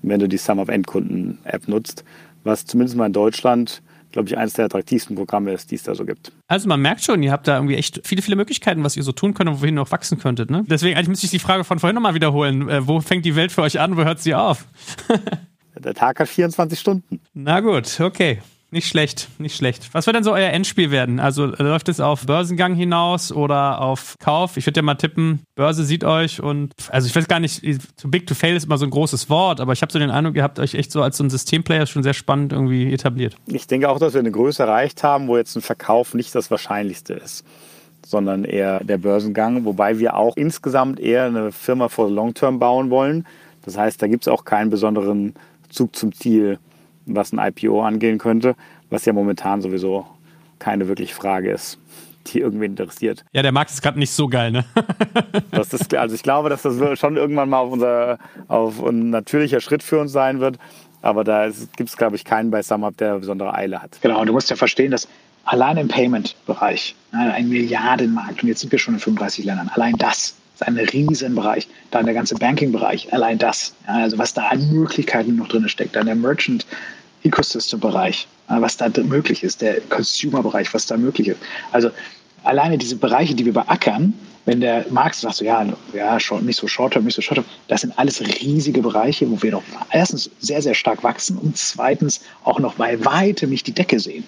Speaker 2: wenn du die Sum of Endkunden-App nutzt, was zumindest mal in Deutschland glaube ich, eines der attraktivsten Programme ist, die es da so gibt.
Speaker 1: Also man merkt schon, ihr habt da irgendwie echt viele, viele Möglichkeiten, was ihr so tun könnt und wohin ihr noch wachsen könntet. Ne? Deswegen eigentlich müsste ich die Frage von vorhin nochmal wiederholen. Äh, wo fängt die Welt für euch an, wo hört sie auf?
Speaker 2: der Tag hat 24 Stunden.
Speaker 1: Na gut, okay. Nicht schlecht, nicht schlecht. Was wird denn so euer Endspiel werden? Also läuft es auf Börsengang hinaus oder auf Kauf? Ich würde ja mal tippen, Börse sieht euch und, also ich weiß gar nicht, too big to fail ist immer so ein großes Wort, aber ich habe so den Eindruck, ihr habt euch echt so als so ein Systemplayer schon sehr spannend irgendwie etabliert.
Speaker 2: Ich denke auch, dass wir eine Größe erreicht haben, wo jetzt ein Verkauf nicht das Wahrscheinlichste ist sondern eher der Börsengang, wobei wir auch insgesamt eher eine Firma for the Long Term bauen wollen. Das heißt, da gibt es auch keinen besonderen Zug zum Ziel was ein IPO angehen könnte, was ja momentan sowieso keine wirkliche Frage ist, die irgendwie interessiert.
Speaker 1: Ja, der Markt ist gerade nicht so geil, ne?
Speaker 2: das ist, also ich glaube, dass das schon irgendwann mal auf unser auf ein natürlicher Schritt für uns sein wird, Aber da gibt es, glaube ich, keinen bei SumUp, der besondere Eile hat.
Speaker 3: Genau, und du musst ja verstehen, dass allein im Payment-Bereich, ein Milliardenmarkt, und jetzt sind wir schon in 35 Ländern, allein das ist ein Riesenbereich. Dann der ganze Banking-Bereich, allein das. also was da an Möglichkeiten noch drin steckt. Dann der Merchant- Ecosystem-Bereich, was da möglich ist, der Consumer-Bereich, was da möglich ist. Also alleine diese Bereiche, die wir beackern, wenn der Markt sagt, so, ja, ja, nicht so short-term, nicht so short-term, das sind alles riesige Bereiche, wo wir doch erstens sehr, sehr stark wachsen und zweitens auch noch bei weitem nicht die Decke sehen.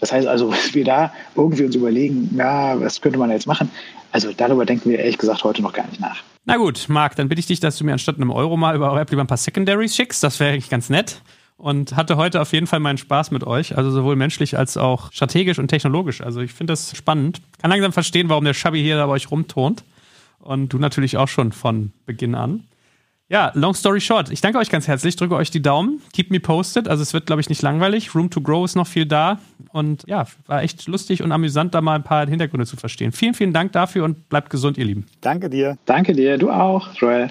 Speaker 3: Das heißt also, dass wir da irgendwie uns überlegen, ja, was könnte man jetzt machen? Also darüber denken wir ehrlich gesagt heute noch gar nicht nach.
Speaker 1: Na gut, Marc, dann bitte ich dich, dass du mir anstatt einem Euro mal über eure App lieber ein paar Secondaries schickst. Das wäre eigentlich ganz nett und hatte heute auf jeden Fall meinen Spaß mit euch, also sowohl menschlich als auch strategisch und technologisch. Also ich finde das spannend. Kann langsam verstehen, warum der Shabby hier bei euch rumtont und du natürlich auch schon von Beginn an. Ja, long story short, ich danke euch ganz herzlich, drücke euch die Daumen, keep me posted, also es wird, glaube ich, nicht langweilig. Room to Grow ist noch viel da und ja, war echt lustig und amüsant, da mal ein paar Hintergründe zu verstehen. Vielen, vielen Dank dafür und bleibt gesund, ihr Lieben.
Speaker 2: Danke dir.
Speaker 3: Danke dir, du auch, Joel.